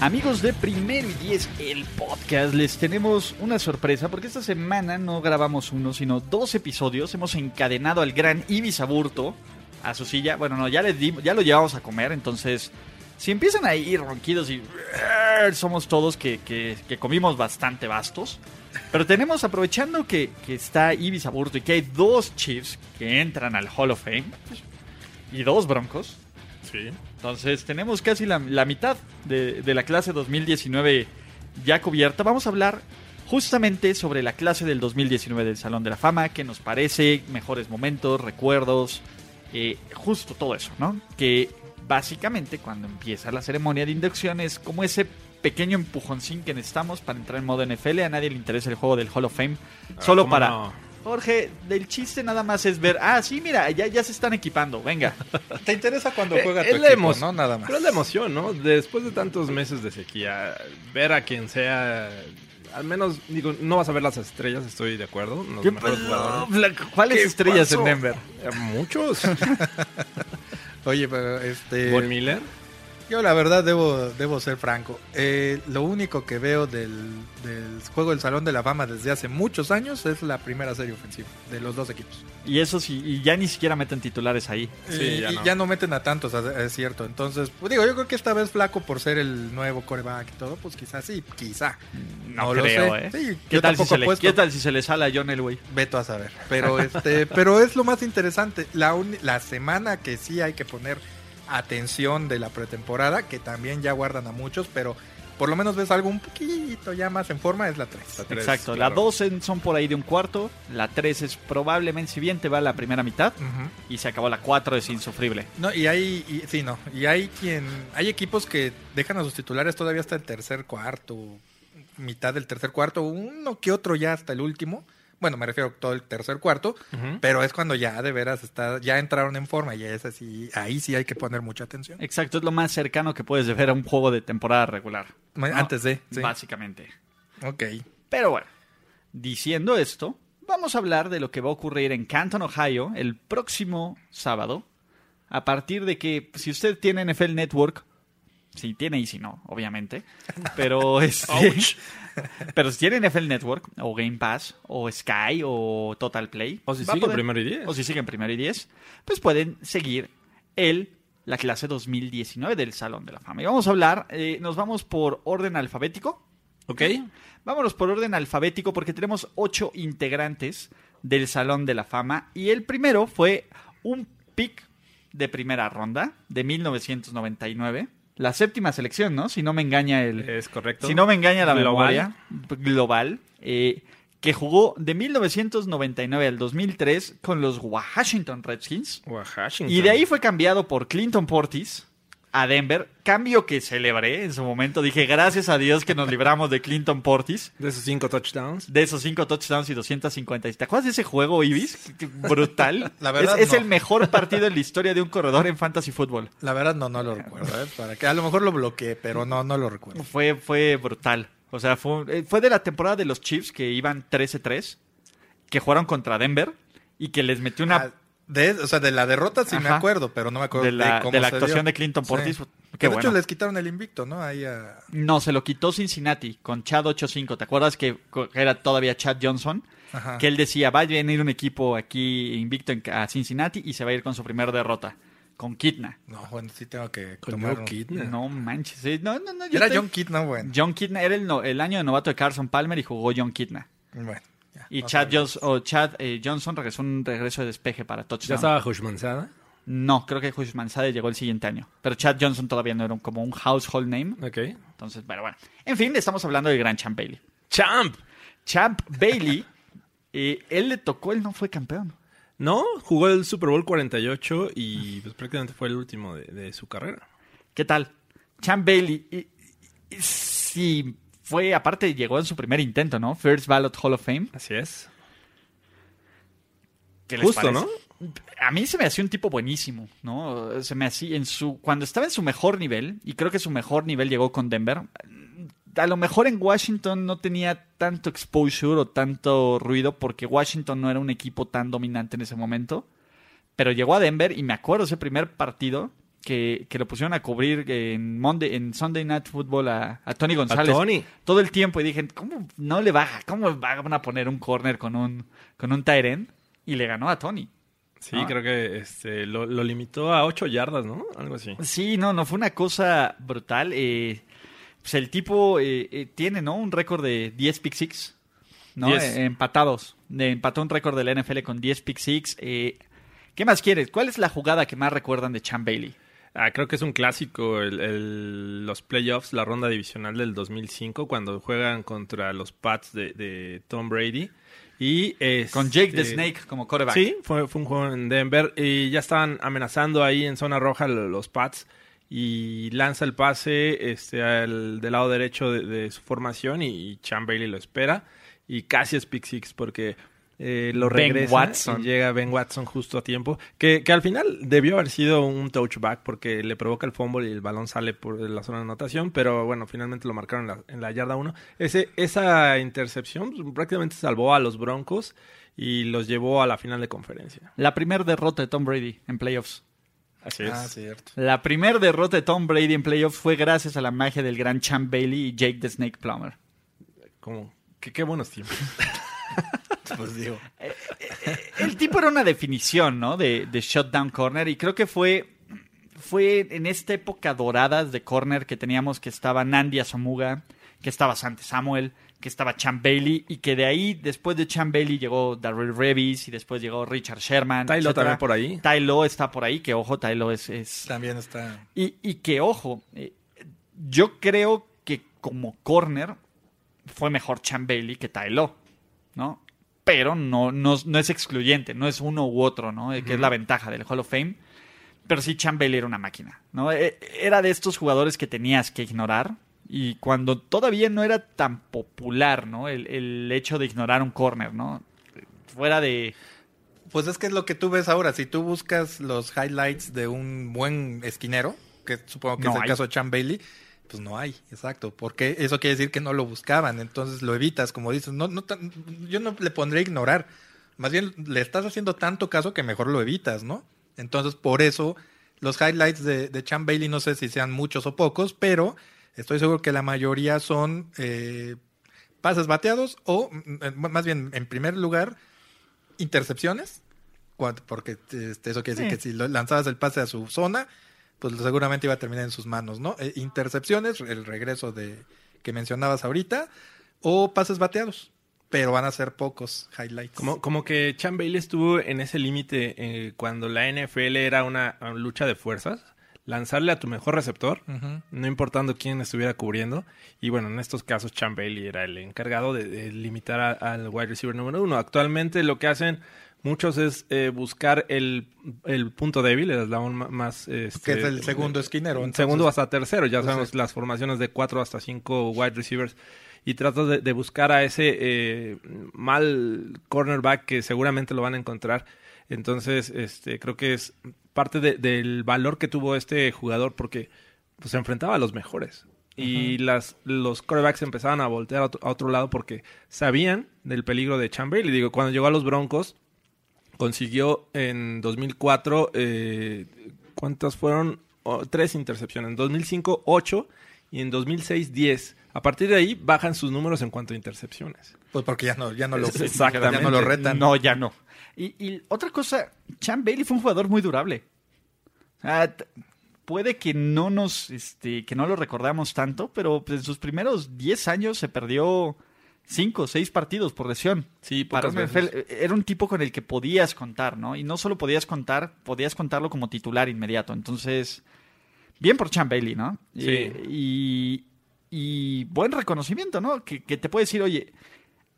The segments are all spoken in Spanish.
Amigos de Primero y Diez, el podcast, les tenemos una sorpresa porque esta semana no grabamos uno, sino dos episodios. Hemos encadenado al gran Ibis Aburto a su silla. Bueno, no, ya, le dimos, ya lo llevamos a comer, entonces si empiezan a ir ronquidos y somos todos que, que, que comimos bastante bastos. Pero tenemos, aprovechando que, que está Ibis Aburto y que hay dos Chiefs que entran al Hall of Fame y dos Broncos. Sí. Entonces tenemos casi la, la mitad de, de la clase 2019 ya cubierta. Vamos a hablar justamente sobre la clase del 2019 del Salón de la Fama, que nos parece, mejores momentos, recuerdos, eh, justo todo eso, ¿no? Que básicamente cuando empieza la ceremonia de inducción es como ese pequeño empujoncín que necesitamos para entrar en modo NFL. A nadie le interesa el juego del Hall of Fame, solo ¿cómo para... no? Jorge, del chiste nada más es ver, ah, sí, mira, ya, ya se están equipando, venga. ¿Te interesa cuando Eh, juega tu es la equipo, no? Nada más. Pero es la emoción, ¿no? Después de tantos meses de sequía, ver a quien sea, al menos, digo, no vas a ver las estrellas, estoy de acuerdo. Los ¿Qué mejores jugadores. ¿Cuáles ¿Qué estrellas pasó? en Denver? Eh, Muchos. Oye, pero este. Von Miller. Yo la verdad debo, debo ser franco. Eh, lo único que veo del, del juego del Salón de la Fama desde hace muchos años es la primera serie ofensiva de los dos equipos. Y eso sí, y ya ni siquiera meten titulares ahí. Sí, ya y no. ya no meten a tantos, es cierto. Entonces, pues digo, yo creo que esta vez Flaco por ser el nuevo coreback y todo, pues quizás sí, quizá. No, lo creo, sé. ¿eh? Sí, ¿Qué, tal si tampoco se le. ¿Qué tal si se le sale a John Elway? Veto a saber. Pero este, pero es lo más interesante. La, uni- la semana que sí hay que poner atención de la pretemporada, que también ya guardan a muchos, pero por lo menos ves algo un poquito ya más en forma, es la 3. La tres, Exacto, claro. la 2 son por ahí de un cuarto, la 3 es probablemente, si bien te va la primera mitad, y se acabó la 4 es insufrible. No, y hay, y- sí, no, y hay quien, hay equipos que dejan a sus titulares todavía hasta el tercer cuarto, mitad del tercer cuarto, uno que otro ya hasta el último. Bueno, me refiero a todo el tercer cuarto, pero es cuando ya de veras está, ya entraron en forma y es así, ahí sí hay que poner mucha atención. Exacto, es lo más cercano que puedes ver a un juego de temporada regular. ¿no? Antes de, sí. Básicamente. Ok. Pero bueno, diciendo esto, vamos a hablar de lo que va a ocurrir en Canton, Ohio, el próximo sábado. A partir de que, si usted tiene NFL Network, si tiene y si no, obviamente. Pero este, pero si tiene NFL Network, o Game Pass, o Sky, o Total Play. O si va a sigue primero y diez. O si siguen primero y 10, pues pueden seguir el, la clase 2019 del Salón de la Fama. Y vamos a hablar, eh, nos vamos por orden alfabético. Ok. Vámonos por orden alfabético porque tenemos ocho integrantes del Salón de la Fama y el primero fue un pick de primera ronda de 1999. La séptima selección, ¿no? Si no me engaña el... Es correcto. Si no me engaña la Global. memoria global, eh, que jugó de 1999 al 2003 con los Washington Redskins. Washington. Y de ahí fue cambiado por Clinton Portis a Denver. Cambio que celebré en su momento. Dije, gracias a Dios que nos libramos de Clinton Portis. De esos cinco touchdowns. De esos cinco touchdowns y 250. ¿Te acuerdas de ese juego, Ibis? Brutal. La verdad, es el mejor partido en la historia de un corredor en fantasy fútbol. La verdad no, no lo recuerdo, ¿eh? Para que a lo mejor lo bloqueé, pero no, no lo recuerdo. Fue, fue brutal. O sea, fue, eh, fue de la temporada de los Chiefs que iban 13-3, que jugaron contra Denver y que les metió una Ah, de, o sea, de la derrota sí me acuerdo, pero no me acuerdo de la, cómo de la se actuación dio. de Clinton Portis. Sí. Que de bueno. hecho les quitaron el invicto, ¿no? Ahí a... No, se lo quitó Cincinnati con Chad 8-5. ¿Te acuerdas que era todavía Chad Johnson? Ajá. Que él decía, va a venir un equipo aquí invicto en- a Cincinnati y se va a ir con su primera derrota. Con Kitna. No, bueno, sí tengo que Con tomar... Joe Kidna. No manches. No, no, no. yo Era estoy- John Kitna, bueno. John Kitna era el, no- el año de novato de Carson Palmer y jugó John Kitna. Bueno, Y Chad. Jones- o Chad eh, Johnson regresó un regreso de despeje para Ya touchdown. estaba Hushmanzada. No, creo que Juiz Manzade llegó el siguiente año. Pero Chad Johnson todavía no era un- como un household name. Ok. Entonces, pero bueno. En fin, estamos hablando del gran Champ Bailey. Champ. Champ Bailey, eh, él le tocó, él no fue campeón. No, jugó el Super Bowl 48 y pues prácticamente fue el último de, de su carrera. ¿Qué tal? Champ Bailey, y- y- si fue, aparte, llegó en su primer intento, ¿no? First Ballot Hall of Fame. Así es. ¿Qué les Justo, parece? ¿no? A mí se me hacía un tipo buenísimo, ¿no? Se me hacía en su cuando estaba en su mejor nivel y creo que su mejor nivel llegó con Denver. A lo mejor en Washington no tenía tanto exposure o tanto ruido porque Washington no era un equipo tan dominante en ese momento. Pero llegó a Denver y me acuerdo ese primer partido que, que lo pusieron a cubrir en, Monday, en Sunday Night Football a, a Tony A González Tony. todo el tiempo y dije, ¿cómo no le baja? ¿Cómo van a poner un corner con un, con un tight end? Y le ganó a Tony. Sí, creo que este, lo, lo limitó a 8 yardas, ¿no? Algo así. Sí, no, no, fue una cosa brutal. Eh, pues el tipo eh, eh, tiene, ¿no? Un récord de 10 pick six, ¿no? 10. Empatados. Empató un récord de la NFL con 10 pick six. Eh, ¿Qué más quieres? ¿Cuál es la jugada que más recuerdan de Chan Bailey? Ah, creo que es un clásico el, el- los playoffs, la ronda divisional del 2005, cuando juegan contra los Pats de, de Tom Brady. Y Con Jake the este, Snake como quarterback. Sí, fue, fue un juego en Denver y ya estaban amenazando ahí en zona roja lo- los Pats y lanza el pase este, al, del lado derecho de, de su formación y, Chan Bailey lo espera y casi es pick six porque eh, lo Ben regresa Watson. y llega Ben Watson justo a tiempo que, que al final debió haber sido un touchback porque le provoca el fumble y el balón sale por la zona de anotación pero bueno finalmente lo marcaron en la, en la yarda 1 Ese, esa intercepción prácticamente salvó a los Broncos y los llevó a la final de conferencia La primera derrota de Tom Brady en playoffs. Así es. Ah, cierto. La primera derrota de Tom Brady en playoffs fue gracias a la magia del gran Chan Bailey y Jake the Snake Plummer. Como, qué, qué buenos tiempos. Pues digo. El tipo era una definición, ¿no? De, de shutdown corner y creo que fue fue en esta época doradas de corner que teníamos que estaba Nandi Asamuga, que estaba Sante Samuel, que estaba Chan Bailey y que de ahí después de Chan Bailey llegó Darrell Revis y después llegó Richard Sherman. Ty Law etcétera. también por ahí. Ty Law está por ahí, que ojo, Ty Law es, es También está. y, y que, ojo, eh, yo creo que como corner fue mejor Chan Bailey que Ty Law, ¿no? Pero no, no, no es excluyente, no es uno u otro, ¿no? Eh, Que es la ventaja del Hall of Fame. Pero sí, Chan Bailey era una máquina, ¿no? Eh, Era de estos jugadores que tenías que ignorar. Y cuando todavía no era tan popular, ¿no? El, el hecho de ignorar un corner, ¿no? Fuera de... Pues es que es lo que tú ves ahora. Si tú buscas los highlights de un buen esquinero, que supongo que No es el hay. caso de Chan Bailey, pues no hay, exacto. Porque eso quiere decir que no lo buscaban. Entonces lo evitas, como dices. No, no tan- yo no le pondré ignorar. Más bien le estás haciendo tanto caso que mejor lo evitas, ¿no? Entonces por eso los highlights de, de Chan Bailey, no sé si sean muchos o pocos, pero estoy seguro que la mayoría son eh, pases bateados o, mm, más bien, en primer lugar, intercepciones, porque este, eso quiere decir Sí. que si lanzabas el pase a su zona, pues seguramente iba a terminar en sus manos, ¿no? Eh, intercepciones, el regreso de que mencionabas ahorita, o pases bateados, pero van a ser pocos highlights. Como, como que Chan Bailey estuvo en ese límite eh, cuando la NFL era una, una lucha de fuerzas. Lanzarle a tu mejor receptor, no importando quién estuviera cubriendo. Y bueno, en estos casos Chan Bailey era el encargado de, de limitar al wide receiver número uno. Actualmente lo que hacen muchos es eh, buscar el, el punto débil, el eslabón más... este, Que es el segundo esquinero, entonces. Segundo hasta tercero, ya sabemos las formaciones de cuatro hasta cinco wide receivers. Y tratas de, de buscar a ese eh, mal cornerback que seguramente lo van a encontrar. Entonces, este, creo que es parte de- del valor que tuvo este jugador porque pues, se enfrentaba a los mejores. Y las, los quarterbacks empezaban a voltear a otro, a otro lado porque sabían del peligro de Chan Bailey. Digo, cuando llegó a los Broncos, consiguió en 2004, eh, ¿cuántas fueron? Oh, tres intercepciones. En 2005, ocho. Y en 2006, 10. A partir de ahí bajan sus números en cuanto a intercepciones. Pues porque ya no, ya no lo, Exactamente. ya no lo retan. No, ya no. Y, y otra cosa, Chan Bailey fue un jugador muy durable. O sea, t- puede que no nos, este, que no lo recordamos tanto, pero pues, en sus primeros 10 años se perdió 5 o 6 partidos por lesión. Sí, Para pocas veces. NFL, era un tipo con el que podías contar, ¿no? Y no solo podías contar, podías contarlo como titular inmediato. Entonces, bien por Chan Bailey, ¿no? Sí. Eh, Y, y buen reconocimiento, ¿no? Que, que te puede decir, oye,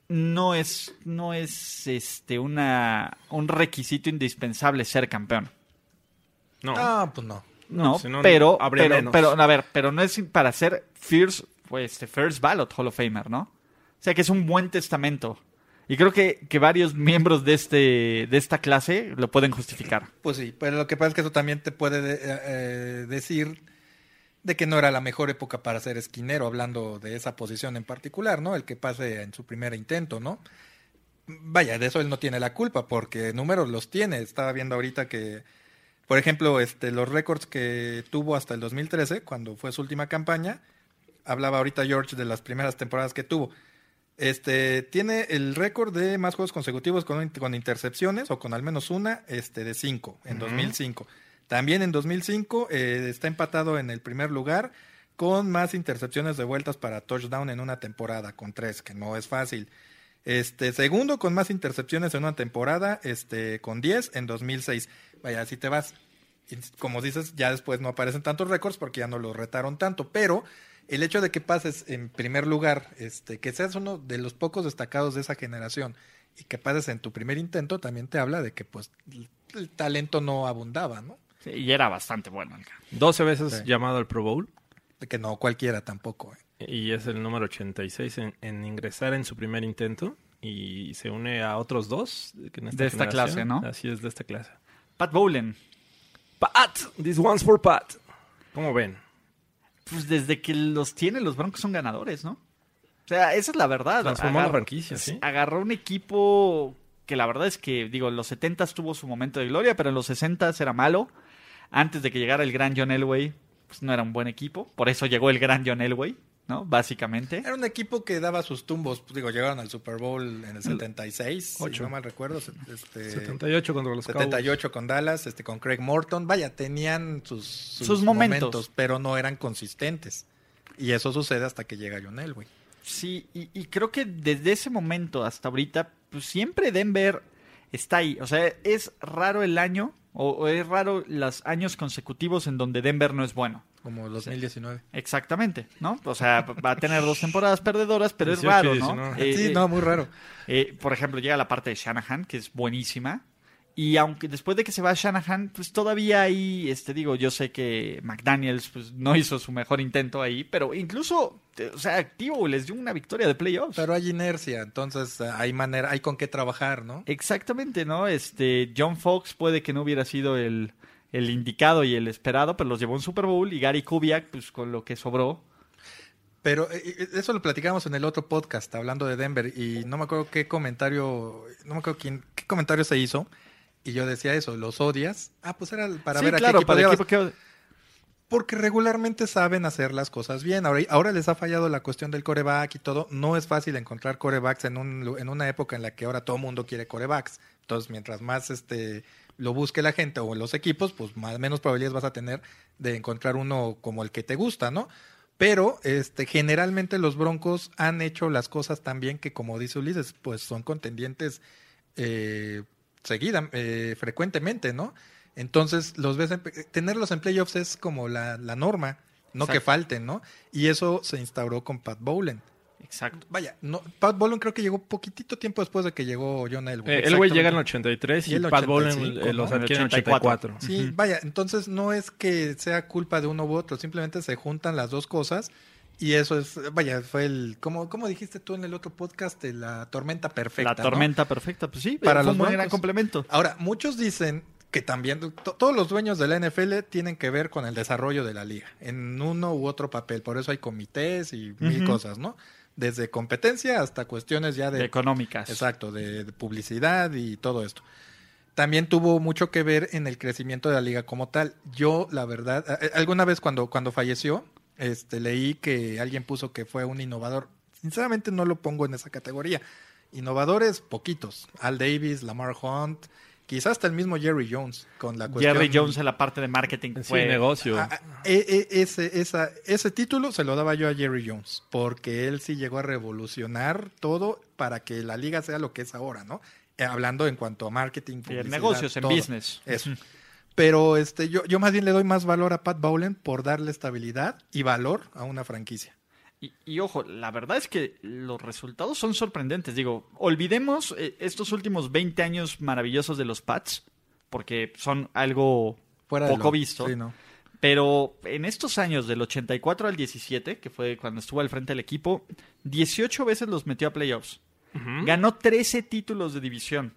no es, no es este una un requisito indispensable ser campeón. No. Ah, pues no. No, si no, pero, pero, pero, a ver, pero no es para ser first pues, este First Ballot Hall of Famer, ¿no? O sea que es un buen testamento. Y creo que, que varios miembros de este de esta clase lo pueden justificar. Pues sí, pero lo que pasa es que eso también te puede de- eh, eh, decir de que no era la mejor época para ser esquinero, hablando de esa posición en particular, ¿no? El que pase en su primer intento, ¿no? Vaya, de eso él no tiene la culpa, porque números los tiene. Estaba viendo ahorita que, por ejemplo, este, los récords que tuvo hasta el 2013, cuando fue su última campaña, hablaba ahorita George de las primeras temporadas que tuvo. Este tiene el récord de más juegos consecutivos con, con intercepciones o con al menos una este, de cinco en 2005. También en 2005 eh, está empatado en el primer lugar con más intercepciones de vueltas para touchdown en una temporada con tres, que no es fácil. Este segundo con más intercepciones en una temporada, este con 10 en 2006. Vaya, así te vas. Y como dices, ya después no aparecen tantos récords porque ya no lo retaron tanto, pero el hecho de que pases en primer lugar, este, que seas uno de los pocos destacados de esa generación y que pases en tu primer intento, también te habla de que pues el, el talento no abundaba, ¿no? Sí, y era bastante bueno. el cara. 12 veces Sí. llamado al Pro Bowl De que no cualquiera tampoco. ¿eh? y es el número 86 en, en ingresar en su primer intento y se une a otros dos que en De esta clase, ¿no? Así es, de esta clase. Pat Bowlen, Pat, this one's for Pat. ¿Cómo ven? Pues desde que los tiene, los Broncos son ganadores, ¿no? O sea, esa es la verdad. Transformó la franquicia, sí. Agarró un equipo que la verdad es que, digo, en los 70 tuvo su momento de gloria, pero en los 60 era malo. Antes de que llegara el gran John Elway, pues no era un buen equipo. Por eso llegó el gran John Elway, ¿no? Básicamente. Era un equipo que daba sus tumbos. Digo, llegaron al Super Bowl en el 76, si Ocho. no mal recuerdo. Este, 78 contra los Cowboys. 78 con Dallas, este, con Craig Morton. Vaya, tenían sus, sus, Sus momentos. pero no eran consistentes. Y eso sucede hasta que llega John Elway. Sí, y, y creo que desde ese momento hasta ahorita, pues siempre Denver está ahí. O sea, es raro el año, o, o es raro los años consecutivos en donde Denver no es bueno. Como 2019. Exactamente, ¿no? O sea, va a tener dos temporadas perdedoras, pero es 18 y raro, ¿no? 19. Eh, sí, eh, no, muy raro. eh, por ejemplo, llega la parte de Shanahan, que es buenísima. Y aunque después de que se va Shanahan, pues todavía ahí, este, digo, yo sé que McDaniels pues, no hizo su mejor intento ahí, pero incluso, eh, o sea, activo les dio una victoria de playoffs. Pero hay inercia, entonces hay manera, hay con qué trabajar, ¿no? Exactamente, ¿no? Este, John Fox puede que no hubiera sido el, el indicado y el esperado, pero los llevó a un Super Bowl y Gary Kubiak, pues con lo que sobró. Pero eh, eh, eso lo platicamos en el otro podcast, hablando de Denver, y no me acuerdo qué comentario, no me acuerdo quién, qué comentario se hizo, y yo decía eso, ¿los odias? Ah, pues era para Sí, ver a qué equipo para equipo que... Porque regularmente saben hacer las cosas bien. Ahora, ahora les ha fallado la cuestión del coreback y todo. No es fácil encontrar corebacks en, un, en una época en la que ahora todo el mundo quiere corebacks. Entonces, mientras más este lo busque la gente o los equipos, pues más menos probabilidades vas a tener de encontrar uno como el que te gusta, ¿no? Pero este, generalmente los Broncos han hecho las cosas tan bien que, como dice Ulises, pues son contendientes eh, seguida, eh, frecuentemente, ¿no? Entonces, los ves en- tenerlos en playoffs es como la, la norma, no que falten, ¿no? Y eso se instauró con Pat Bowlen. Exacto. Vaya, no, Pat Bowlen creo que llegó poquitito tiempo después de que llegó John Elway. Eh, el güey llega en el 83 y, Y el Pat Bowlen 85, eh, los adquiere en el 84. 84. Sí, vaya, entonces no es que sea culpa de uno u otro, simplemente se juntan las dos cosas y eso es, vaya, fue el, como, como dijiste tú en el otro podcast, de la tormenta perfecta. la ¿no? tormenta perfecta, pues sí, Para fue los un gran complemento. Ahora, muchos dicen que también to- todos los dueños de la NFL tienen que ver con el desarrollo de la liga, en uno u otro papel, por eso hay comités y mil cosas, ¿no? Desde competencia hasta cuestiones ya de económicas. Exacto, de, de publicidad y todo esto. También tuvo mucho que ver en el crecimiento de la liga como tal. Yo, la verdad, alguna vez cuando, cuando falleció, este, leí que alguien puso que fue un innovador. Sinceramente no lo pongo en esa categoría. Innovadores, poquitos. Al Davis, Lamar Hunt, quizás hasta el mismo Jerry Jones con la cuestión. Jerry Jones en la parte de marketing Sí, fue negocio. Ah, ah, e- e- ese, esa, ese título se lo daba yo a Jerry Jones, porque él sí llegó a revolucionar todo para que la liga sea lo que es ahora, ¿no? Eh, hablando en cuanto a marketing, y en publicidad, negocios, en todo. business. Eso. Pero este, yo, yo más bien le doy más valor a Pat Bowlen por darle estabilidad y valor a una franquicia. Y, y ojo, la verdad es que los resultados son sorprendentes. Digo, olvidemos eh, estos últimos 20 años maravillosos de los Pats, porque son algo Fuera poco lo- visto. sí, ¿no? Pero en estos años, del 84 al 17, que fue cuando estuvo al frente del equipo, 18 veces los metió a playoffs. Ganó 13 títulos de división.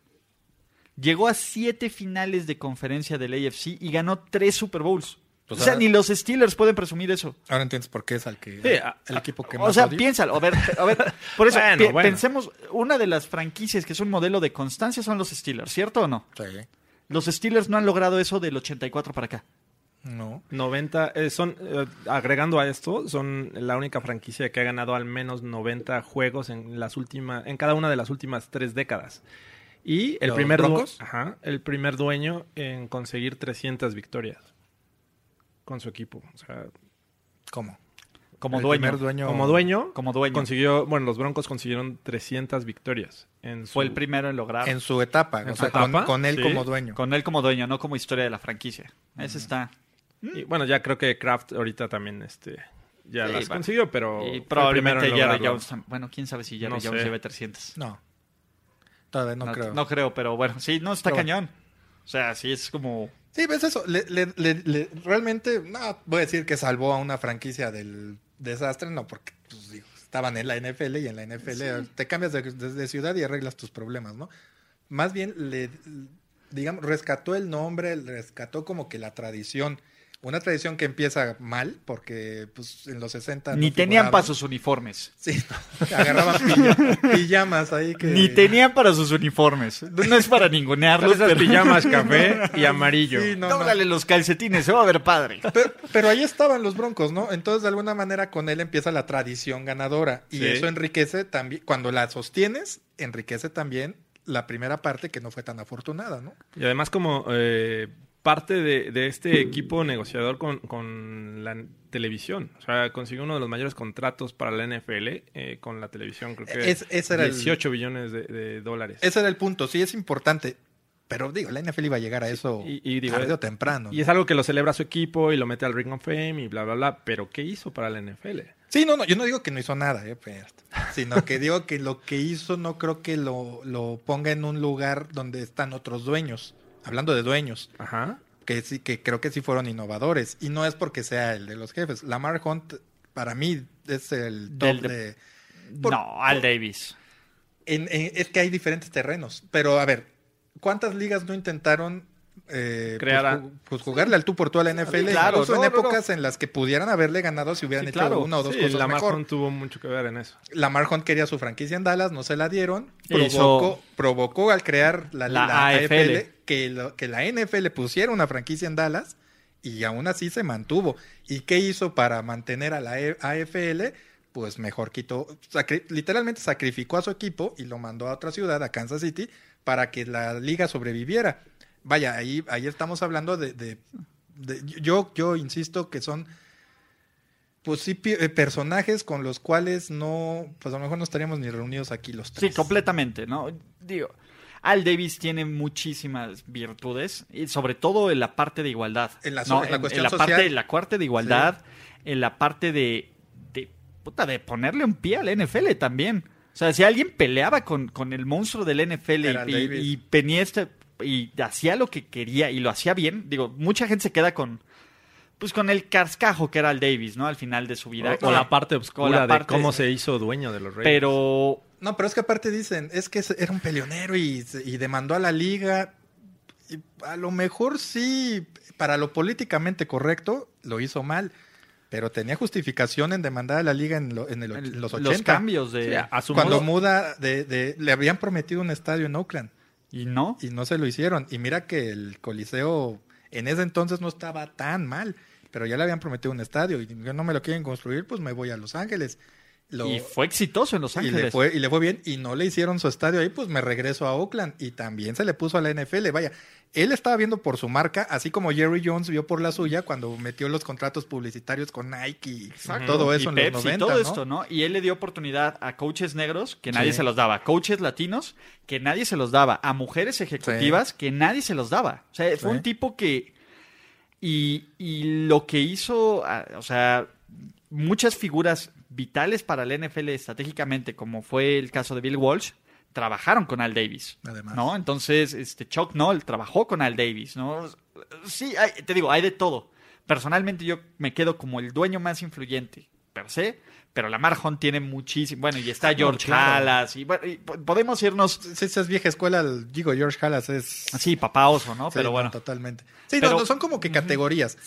Llegó a 7 finales de conferencia del AFC y ganó 3 Super Bowls. Pues o sea, ahora- ni los Steelers pueden presumir eso. Ahora entiendes por qué es al que, Sí, a- el equipo que O más sea, odio. piénsalo. A ver, a ver. Por eso, Bueno, pi- bueno. pensemos, una de las franquicias que es un modelo de constancia son los Steelers, ¿cierto o no? Sí. Los Steelers no han logrado eso del 84 para acá. No. 90, eh, son, eh, agregando a esto, son la única franquicia que ha ganado al menos 90 juegos en las últimas, en cada una de las últimas tres décadas. Y el ¿Los primer, ajá, el primer dueño en conseguir 300 victorias con su equipo. O sea, ¿Cómo? Como El dueño. primer dueño. como dueño, Como dueño. consiguió, bueno, los Broncos consiguieron 300 victorias. En su- Fue el primero en lograr. En su etapa. En o su sea, con- etapa, con, él sí. como dueño. Con él como dueño, no como historia de la franquicia. Ese está. Y bueno, ya creo que Kraft ahorita también este, ya Sí, las bueno. consiguió, pero Y probablemente Jerry. Jones. Bueno, quién sabe si Jerry No Jones sé. lleve 300. No. Todavía no, creo. No creo, pero bueno, sí, no está Pero- cañón. O sea, sí es como. Sí, ves eso. Le- le- le- le- realmente, no voy a decir que salvó a una franquicia del desastre, no, porque pues, digo, estaban en la NFL y en la NFL te cambias de, de- de ciudad y arreglas tus problemas, ¿no? Más bien, le, digamos, rescató el nombre, rescató como que la tradición. Una tradición que empieza mal, porque pues en los 60... no Ni tenían para sus uniformes. Sí, no, agarraban pijamas ahí que... Ni tenían para sus uniformes. No es para ningunearlos, Esas pero. pijamas café y amarillo. Sí, no, no. Dóblale los calcetines, se va a ver padre. Pero, pero ahí estaban los Broncos, ¿no? Entonces, de alguna manera, con él empieza la tradición ganadora. Y Sí. eso enriquece también, cuando la sostienes, enriquece también la primera parte que no fue tan afortunada, ¿no? Y además como eh, parte de, de este equipo negociador con, con la televisión. O sea, consiguió uno de los mayores contratos para la NFL eh, con la televisión. Creo que Es- ese era el- 18 billones de, de dólares. Ese era el punto, sí es importante. Pero digo, la NFL iba a llegar a eso y- y digo, tarde o temprano. Y es algo que lo celebra su equipo y lo mete al Ring of Fame y bla, bla, bla. Pero ¿qué hizo para la NFL? Sí, no, no, yo no digo que no hizo nada, eh, pero- sino que digo que lo que hizo no creo que lo, lo ponga en un lugar donde están otros dueños. Hablando de dueños. Ajá. que sí, que creo que sí fueron innovadores. Y no es porque sea el de los jefes. Lamar Hunt, para mí, es el top Del de- de... Por- no, Al Davis. en- en- es que hay diferentes terrenos. Pero, a ver, ¿cuántas ligas no intentaron eh, pues, pues, jugarle al tú por tú a la NFL? claro, incluso no, en no, no. épocas en las que pudieran haberle ganado si hubieran Sí, hecho claro. una o dos Sí, cosas Lamar mejor. Hunt tuvo mucho que ver en eso. Lamar Hunt quería su franquicia en Dallas, no se la dieron. Provocó, provocó al crear la, La la AFL. AFL que, lo- que la NFL pusiera una franquicia en Dallas y aún así se mantuvo. ¿Y qué hizo para mantener a la E- AFL? Pues mejor quitó, sacri- literalmente sacrificó a su equipo y lo mandó a otra ciudad, a Kansas City, para que la liga sobreviviera. Vaya, ahí, ahí estamos hablando de, de- de- yo, yo insisto que son pues sí, eh, personajes con los cuales no, pues a lo mejor no estaríamos ni reunidos aquí los Sí, tres. completamente, ¿no? Digo, Al Davis tiene muchísimas virtudes, y sobre todo en la parte de igualdad. En la ¿no? en la cuestión social. en la parte de igualdad, en la parte de, de, puta, de ponerle un pie al NFL también. O sea, si alguien peleaba con, con el monstruo del NFL Era y, y este- y hacía lo que quería y lo hacía bien, digo, mucha gente se queda con pues con el cascajo que era el Davis, ¿no? Al final de su vida. O la parte oscura la parte- de cómo se hizo dueño de los Reyes. Pero No, pero es que aparte dicen, es que era un peleonero y, demandó a la liga. Y a lo mejor sí, para lo políticamente correcto, lo hizo mal. Pero tenía justificación en demandar a la liga en, lo- en el- en los 80. los cambios de... Sí, a su Cuando modo. muda, de, de- le habían prometido un estadio en Oakland Y no. y no se lo hicieron. Y mira que el Coliseo en ese entonces no estaba tan mal, pero ya le habían prometido un estadio y no me lo quieren construir, pues me voy a Los Ángeles. Lo- Y fue exitoso en Los y Ángeles. le, fue, y le fue bien y no le hicieron su estadio ahí, pues me regreso a Oakland y también se le puso a la NFL. Vaya, él estaba viendo por su marca, así como Jerry Jones vio por la suya cuando metió los contratos publicitarios con Nike y todo eso y en Pepsi, los 90. todo ¿no? esto, ¿no? Y él le dio oportunidad a coaches negros que nadie Sí. se los daba, coaches latinos que nadie se los daba, a mujeres ejecutivas que nadie se los daba. O sea, fue Sí. un tipo que... Y, y lo que hizo, ah, o sea, muchas figuras vitales para el NFL estratégicamente, como fue el caso de Bill Walsh, trabajaron con Al Davis. Además. ¿no? Entonces, este Chuck Noll trabajó con Al Davis, ¿no? Sí, hay- te digo, hay de todo. personalmente yo me quedo como el dueño más influyente, per se, pero la Hunt tiene muchísimo, bueno, y está George claro. Halas, y, bueno, y po- podemos irnos, esa es vieja escuela, el- digo, George Halas es... sí, papá oso, ¿no? Sí, pero no, bueno, Totalmente. Sí, Pero- no, son como que categorías.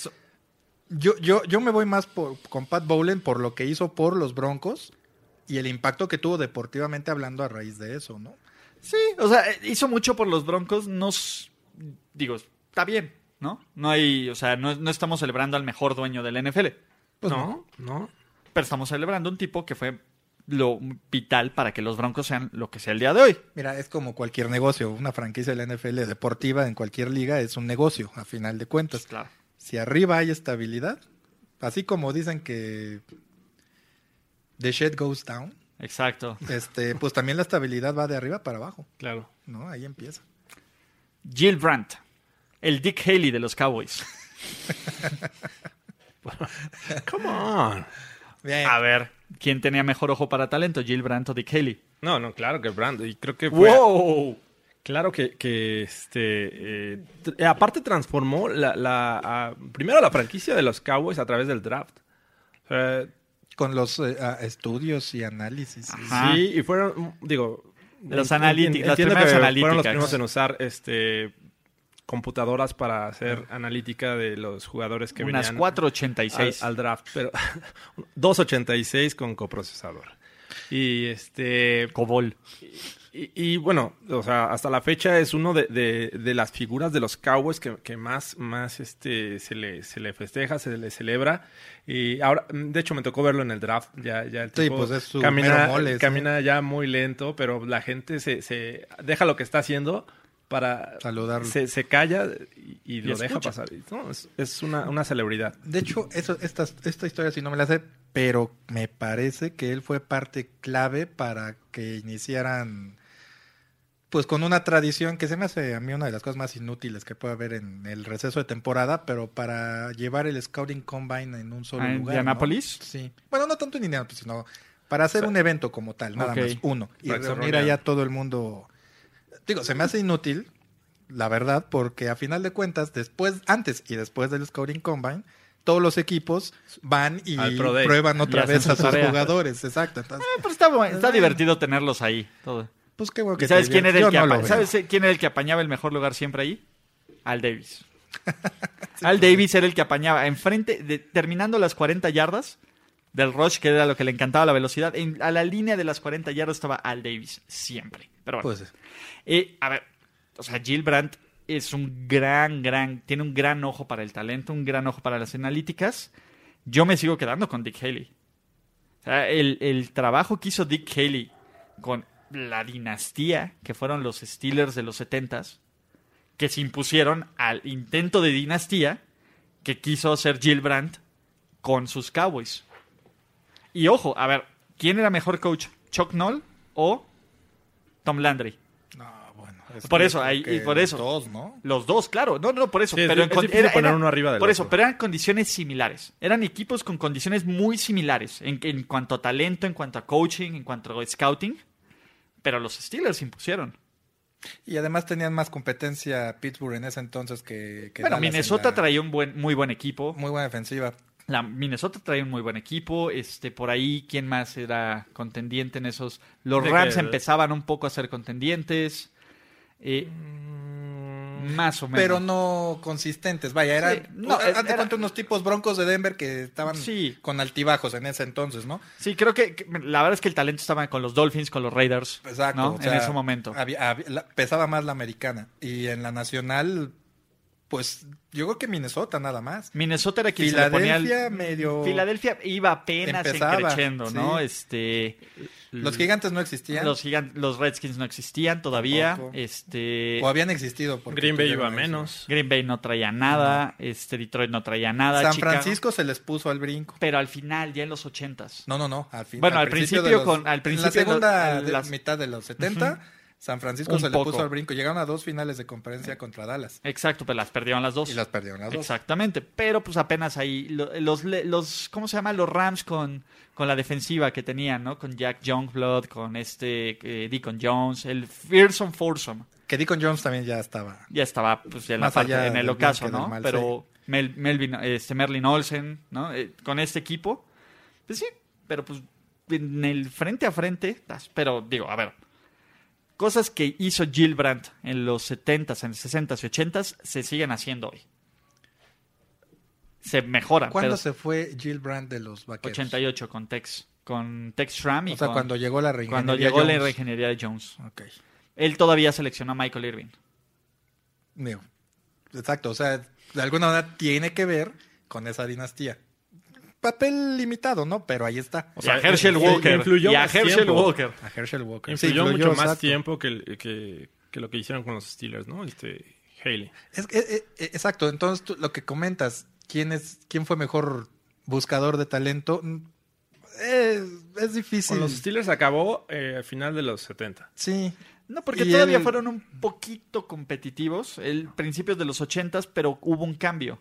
Yo, yo, yo me voy más por, con Pat Bowlen por lo que hizo por los Broncos y el impacto que tuvo deportivamente hablando a raíz de eso, ¿no? sí, o sea, eh, hizo mucho por los Broncos, nos, digo, está bien, ¿no? No hay, o sea, no, no estamos celebrando al mejor dueño del NFL, Pues no, no. pero estamos celebrando un tipo que fue lo vital para que los Broncos sean lo que sea el día de hoy. Mira, es como cualquier negocio. Una franquicia de la NFL deportiva en cualquier liga es un negocio, a final de cuentas. Claro. Si arriba hay estabilidad, así como dicen que the shit goes down, Exacto. este, pues también la estabilidad va de arriba para abajo, Claro. ¿no? Ahí empieza. Jill Brandt, el Dick Haley de los Cowboys. Come on. Bien. A ver, ¿quién tenía mejor ojo para talento, Jill Brandt o Dick Haley? No, no, claro que Brando. Y creo que fue. ¡Wow! Claro que, que este. eh, eh, aparte, transformó la, la, a- primero la franquicia de los Cowboys a través del draft. Con los eh, estudios y análisis. Ajá. Sí, y fueron, digo... Los en- analíti- en- las entiendo primeras que analíticas. Fueron los primeros en usar este computadoras para hacer analítica de los jugadores que Unas venían 486. al, al draft, pero 286 con coprocesador. Y este Cobol. Y, y, bueno, o sea, hasta la fecha es uno de, de- de las figuras de los Cowboys que, que más, más este, se, le, se le festeja, se le celebra. Y ahora, mm, de hecho, me tocó verlo en el draft. Ya, ya el Sí, tipo pues es su camina, mero mole, sí. camina ya muy lento, pero la gente se, se deja lo que está haciendo para Saludarlo. Se, se calla y, y lo deja pasar. No, es, es una, una celebridad. De hecho, eso, esta, esta historia sí no me la sé, pero me parece que él fue parte clave para que iniciaran, pues con una tradición que se me hace a mí una de las cosas más inútiles que puede haber en el receso de temporada, pero para llevar el Scouting Combine en un solo ¿A lugar. ¿no? Indianápolis? Sí. Bueno, no tanto en Indianapolis, sino para hacer un evento como tal, nada más, uno. Y Para reunir allá todo el mundo. Digo, se me hace inútil, la verdad, porque a final de cuentas, después, antes y después del Scouting Combine, todos los equipos van y prueban otra vez a sus tarea. jugadores. Exacto. Entonces, Eh, pero está, está divertido tenerlos ahí. Todo. Pues qué bueno ¿Y que sabes te quién era, el que no. ¿Sabes quién era el que apañaba el mejor lugar siempre ahí? Al Davis. Al Davis era el que apañaba enfrente, de, terminando las 40 yardas del rush, que era lo que le encantaba la velocidad. en- a la línea de las 40 yardas estaba Al Davis, siempre. Pero bueno. Pues, Eh, a ver, o sea, Jill Brandt es un gran, gran, tiene un gran ojo para el talento, un gran ojo para las analíticas. Yo me sigo quedando con Dick Haley. O sea, el, el trabajo que hizo Dick Haley con la dinastía que fueron los Steelers de los 70s, que se impusieron al intento de dinastía que quiso hacer Jill Brandt con sus Cowboys. Y ojo, a ver, ¿quién era mejor coach? ¿Chuck Noll o Tom Landry? no, bueno. es Por eso, creo ahí- que y por eso. los Dos, ¿no? Los dos, claro. No, no, por eso. Sí, pero es en con- difícil poner uno arriba del Por eso, otro. pero eran condiciones similares. Eran equipos con condiciones muy similares en, en cuanto a talento, en cuanto a coaching, en cuanto a scouting. Pero los Steelers impusieron. Y además tenían más competencia Pittsburgh en ese entonces que. que bueno, Dallas Minnesota la- traía un buen, muy buen equipo. Muy buena defensiva. La Minnesota traía un muy buen equipo. Este, por ahí, ¿quién más era contendiente en esos? Los Rams que- empezaban un poco a ser contendientes. Eh, más o menos. Pero no consistentes. Vaya, eran. Sí, no, de era- cuenta unos tipos broncos de Denver que estaban Sí. con altibajos en ese entonces, ¿no? Sí, creo que, que la verdad es que el talento estaba con los Dolphins, con los Raiders. Exacto. ¿no? o sea, en ese momento. había- había- la- pesaba más la americana. Y en la nacional, pues yo creo que Minnesota nada más. Minnesota era quien se le ponía el- Filadelfia medio. Filadelfia iba apenas Empezaba, creciendo, ¿no? sí. Este Los gigantes no existían. los gigan- los Redskins no existían todavía, este O habían existido. porque Green Bay iba menos. Green Bay no traía nada, este Detroit no traía nada, San Chicago- Francisco se les puso al brinco. pero al final ya en los ochentas. No, no, no. Al fin, Bueno, al principio de los- con- al en principio la de los- segunda en de- las- mitad de los 70, San Francisco Un se poco. le puso al brinco. Llegaron a dos finales de conferencia contra Dallas. Exacto, pero las perdieron las dos. Y las perdieron las dos. Exactamente, pero pues apenas ahí lo- los, los ¿cómo se llama? Los Rams con, con la defensiva que tenían, ¿no? Con Jack Youngblood, con este eh, Deacon Jones, el Fearsome Foursome. Que Deacon Jones también ya estaba. Ya estaba pues en la Más parte, allá en el ocaso, ¿no? mal, pero Mel- Melvin, este, Merlin Olsen, ¿no? Eh, con este equipo. Pues sí, pero pues en el frente a frente, pero digo, a ver, cosas que hizo Jill Brandt en los 70s, en 60s y 80s se siguen haciendo hoy. Se mejoran. ¿Cuándo pero se fue Jill Brandt de los vaqueros? 88 con Tex, con Tex Schramm y O sea, con- cuando llegó la reingeniería cuando llegó la Jones. reingeniería de Jones. Ok. Él todavía seleccionó a Michael Irving. Exacto, o sea, de alguna manera tiene que ver con esa dinastía. Papel limitado, ¿no? Pero ahí está. O y a sea, Herschel Walker. influyó y a más Herschel tiempo. Walker. A Herschel Walker. Influyó, Sí, mucho más exacto. tiempo que, que, que lo que hicieron con los Steelers, ¿no? Este, Haley. Es, que, eh, eh, exacto, entonces tú- lo que comentas, ¿quién, es, ¿quién fue mejor buscador de talento? Mm, eh, es difícil. Con los Steelers acabó eh, al final de los 70. Sí. No, porque Y todavía él- fueron un poquito competitivos, el principios de los 80s, pero hubo un cambio.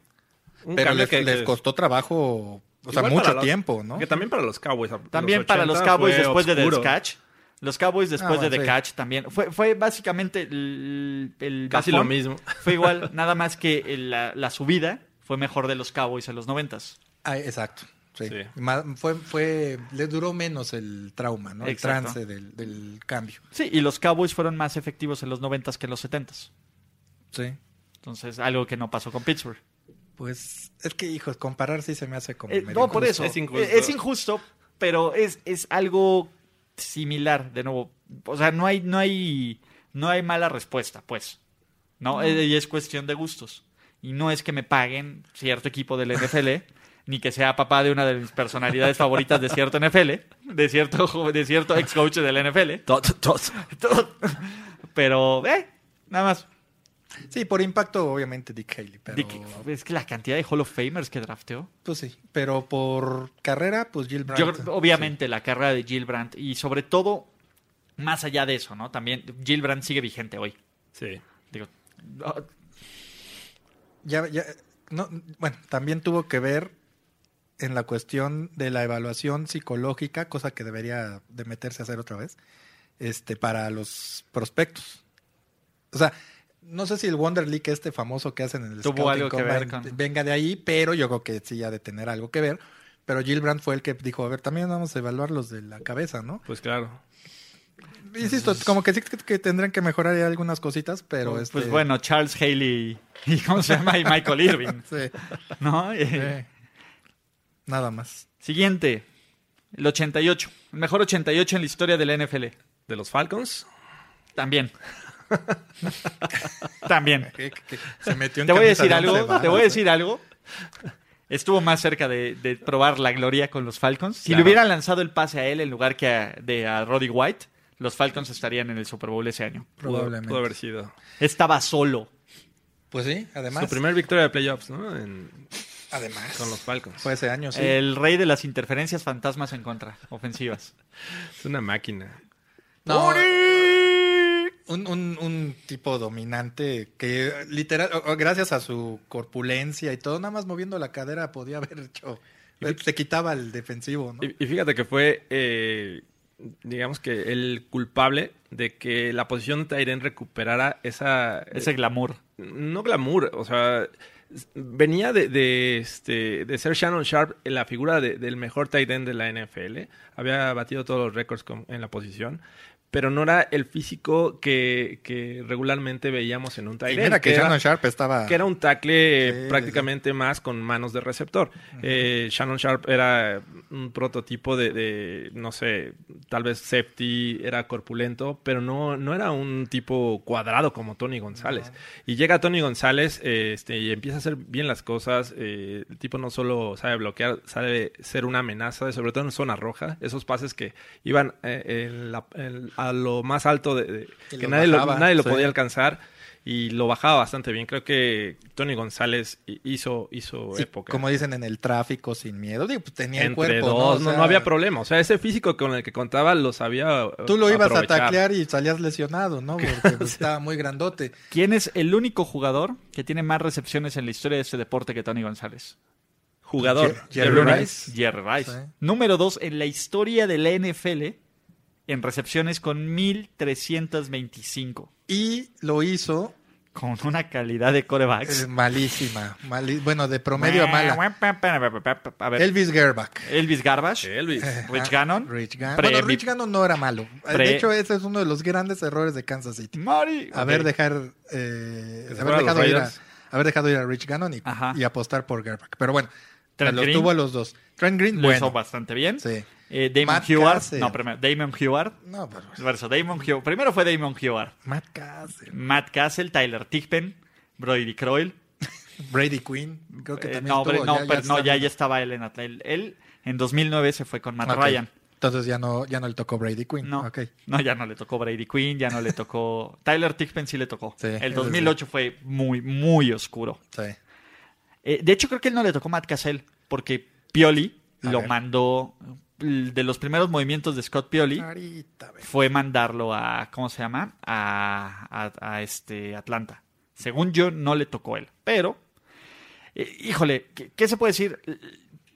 Un Pero cambio les, que- les que- costó trabajo, o sea, mucho los- tiempo, ¿no? Que también para los Cowboys. También los para los 80 Cowboys después de oscuro. The Catch. Los Cowboys después Ah, de The sí. Catch también. Fue, fue básicamente el, el Casi bajón. lo mismo. Fue igual, nada más que el- la, la subida fue mejor de los Cowboys en los 90s. Ah, exacto. Sí. Fue, fue, le duró menos el trauma, ¿no? El trance del, del cambio. Sí, y los Cowboys fueron más efectivos en los 90s que en los 70s. Sí. Entonces, algo que no pasó con Pittsburgh. Pues es que, hijos, comparar sí se me hace como. Eh, medio no, por eso. Es injusto. Eh, Es injusto, pero es, es algo similar, de nuevo. O sea, no hay, no hay, no hay mala respuesta, pues. ¿No? Eh, Y es cuestión de gustos. Y no es que me paguen cierto equipo del NFL, ni que sea papá de una de mis personalidades favoritas de cierto NFL, de cierto, de cierto ex coach del NFL. Pero, eh, nada más. Sí, por impacto, obviamente, Dick Haley. Pero, Dick- es que la cantidad de Hall of Famers que drafteó. Pues sí. Pero por carrera, pues Jill Brandt. Yo obviamente la carrera de Jill Brandt y sobre todo más allá de eso, ¿no? También Jill Brandt sigue vigente hoy. Sí. Digo, ah, ya, ya, no, bueno, también tuvo que ver en la cuestión de la evaluación psicológica, cosa que debería de meterse a hacer otra vez, este, para los prospectos. O sea, no sé si el Wonder League este famoso que hacen en el Tuvo Scouting algo que ver Combine con- venga de ahí, pero yo creo que sí ha de tener algo que ver. Pero Gilbrand fue el que dijo, a ver, también vamos a evaluar los de la cabeza, ¿no? Pues claro. Insisto, como que sí que, que tendrán que mejorar algunas cositas, pero pues este, bueno, Charles Haley y ¿cómo se llama? Y Michael Irving, sí, ¿no? Eh, nada más. Siguiente, el 88, el mejor 88 en la historia de la NFL. De los Falcons. También. También. Se metió en Te voy a decir de algo, te voy a decir algo. Estuvo más cerca de, de probar la gloria con los Falcons. Si Claro. le hubieran lanzado el pase a él en lugar que a, de a Roddy White, los Falcons estarían en el Super Bowl ese año. Probablemente. pudo haber sido. Estaba solo. Pues sí, además. Su primer victoria de playoffs, ¿no? En- Además. con los Falcons. Fue ese año, sí. El rey de las interferencias fantasmas en contra, ofensivas. Es una máquina. No, un, un, un tipo dominante que literal, gracias a su corpulencia y todo, nada más moviendo la cadera podía haber hecho. Se quitaba el defensivo, ¿no? Y, y fíjate que fue, eh, digamos que el culpable de que la posición de Tyren recuperara esa... Ese glamour. no glamour, o sea, venía de, de, este, de ser Shannon Sharp la figura de- del mejor tight end de la NFL. Había batido todos los récords con- en la posición. Pero no era el físico que, que regularmente veíamos en un end. mira que era- Shannon Sharp estaba. que era un tackle Sí, prácticamente más con manos de receptor. Eh, Shannon Sharp era un prototipo de, de, no sé, tal vez safety, era corpulento, pero no, no era un tipo cuadrado como Tony González. Y llega Tony González eh, este, y empieza a hacer bien las cosas. eh, el tipo no solo sabe bloquear, sabe ser una amenaza, sobre todo en zona roja. Esos pases que iban eh, en la- en- a lo más alto de, que nadie lo, nadie lo sí. podía alcanzar y lo bajaba bastante bien. Creo que TonyGonzález hi- hizo, hizo época. como dicen en el tráfico sin miedo. Digo, pues tenía el Entre cuerpo. dos, ¿no? O no, sea, no había problema. O sea, ese físico con el que contaba lo sabía. Tú lo ibas aprovechar. a taclear y salías lesionado, ¿no? Porque pues, estaba muy grandote. ¿Quién es el único jugador que tiene más recepciones en la historia de este deporte que Tony González? Jugador. Jer- Jerry Rice. Jerry Rice. Sí. Número dos en la historia de la NFL en recepciones con 1325. Y lo hizo con una calidad de corebacks. Es malísima. mali- bueno, de promedio a mala. A ver, Elvis Gerbach. Elvis Garbage, Elvis. Rich Gannon, Rich Gannon. Pre- bueno, Rich Gannon no era malo. Pre- De hecho, ese es uno de los grandes errores de Kansas City. Mari. Haber, dejar, eh, haber, dejado ir a, Raiders. haber dejado ir a Rich Gannon y, apostar por Gerbach. Pero bueno, Trent los Green. tuvo a los dos. Trent Green, Lo hizo bastante bien. Sí. Eh, Damon Matt Heward. Cassell. No, primero, Damon Heward. No, pero Verso Damon Heward. Primero fue Damon Heward. Matt Cassell. Matt Castle, Tyler Tickpen, Brody Croyle. Brady Quinn. Creo que Eh, también no, no, ya- pero ya no, ya, ya estaba él en Atlanta. Él, en 2009 se fue con Matt. Ryan. Entonces ya no, ya no le tocó Brady Quinn. No, no, ya no le tocó Brady Quinn, ya no le tocó... Tyler Tickpen sí le tocó. Sí, el ese 2008 fue muy, muy oscuro. Sí. Eh, de hecho, creo que él no le tocó Matt Cassell, porque Pioli A lo ver. mandó... De los primeros movimientos de Scott Pioli fue mandarlo a... ¿Cómo se llama? A, a- a este Atlanta. Según yo, no le tocó él. Pero, eh, híjole, ¿qué, qué se puede decir?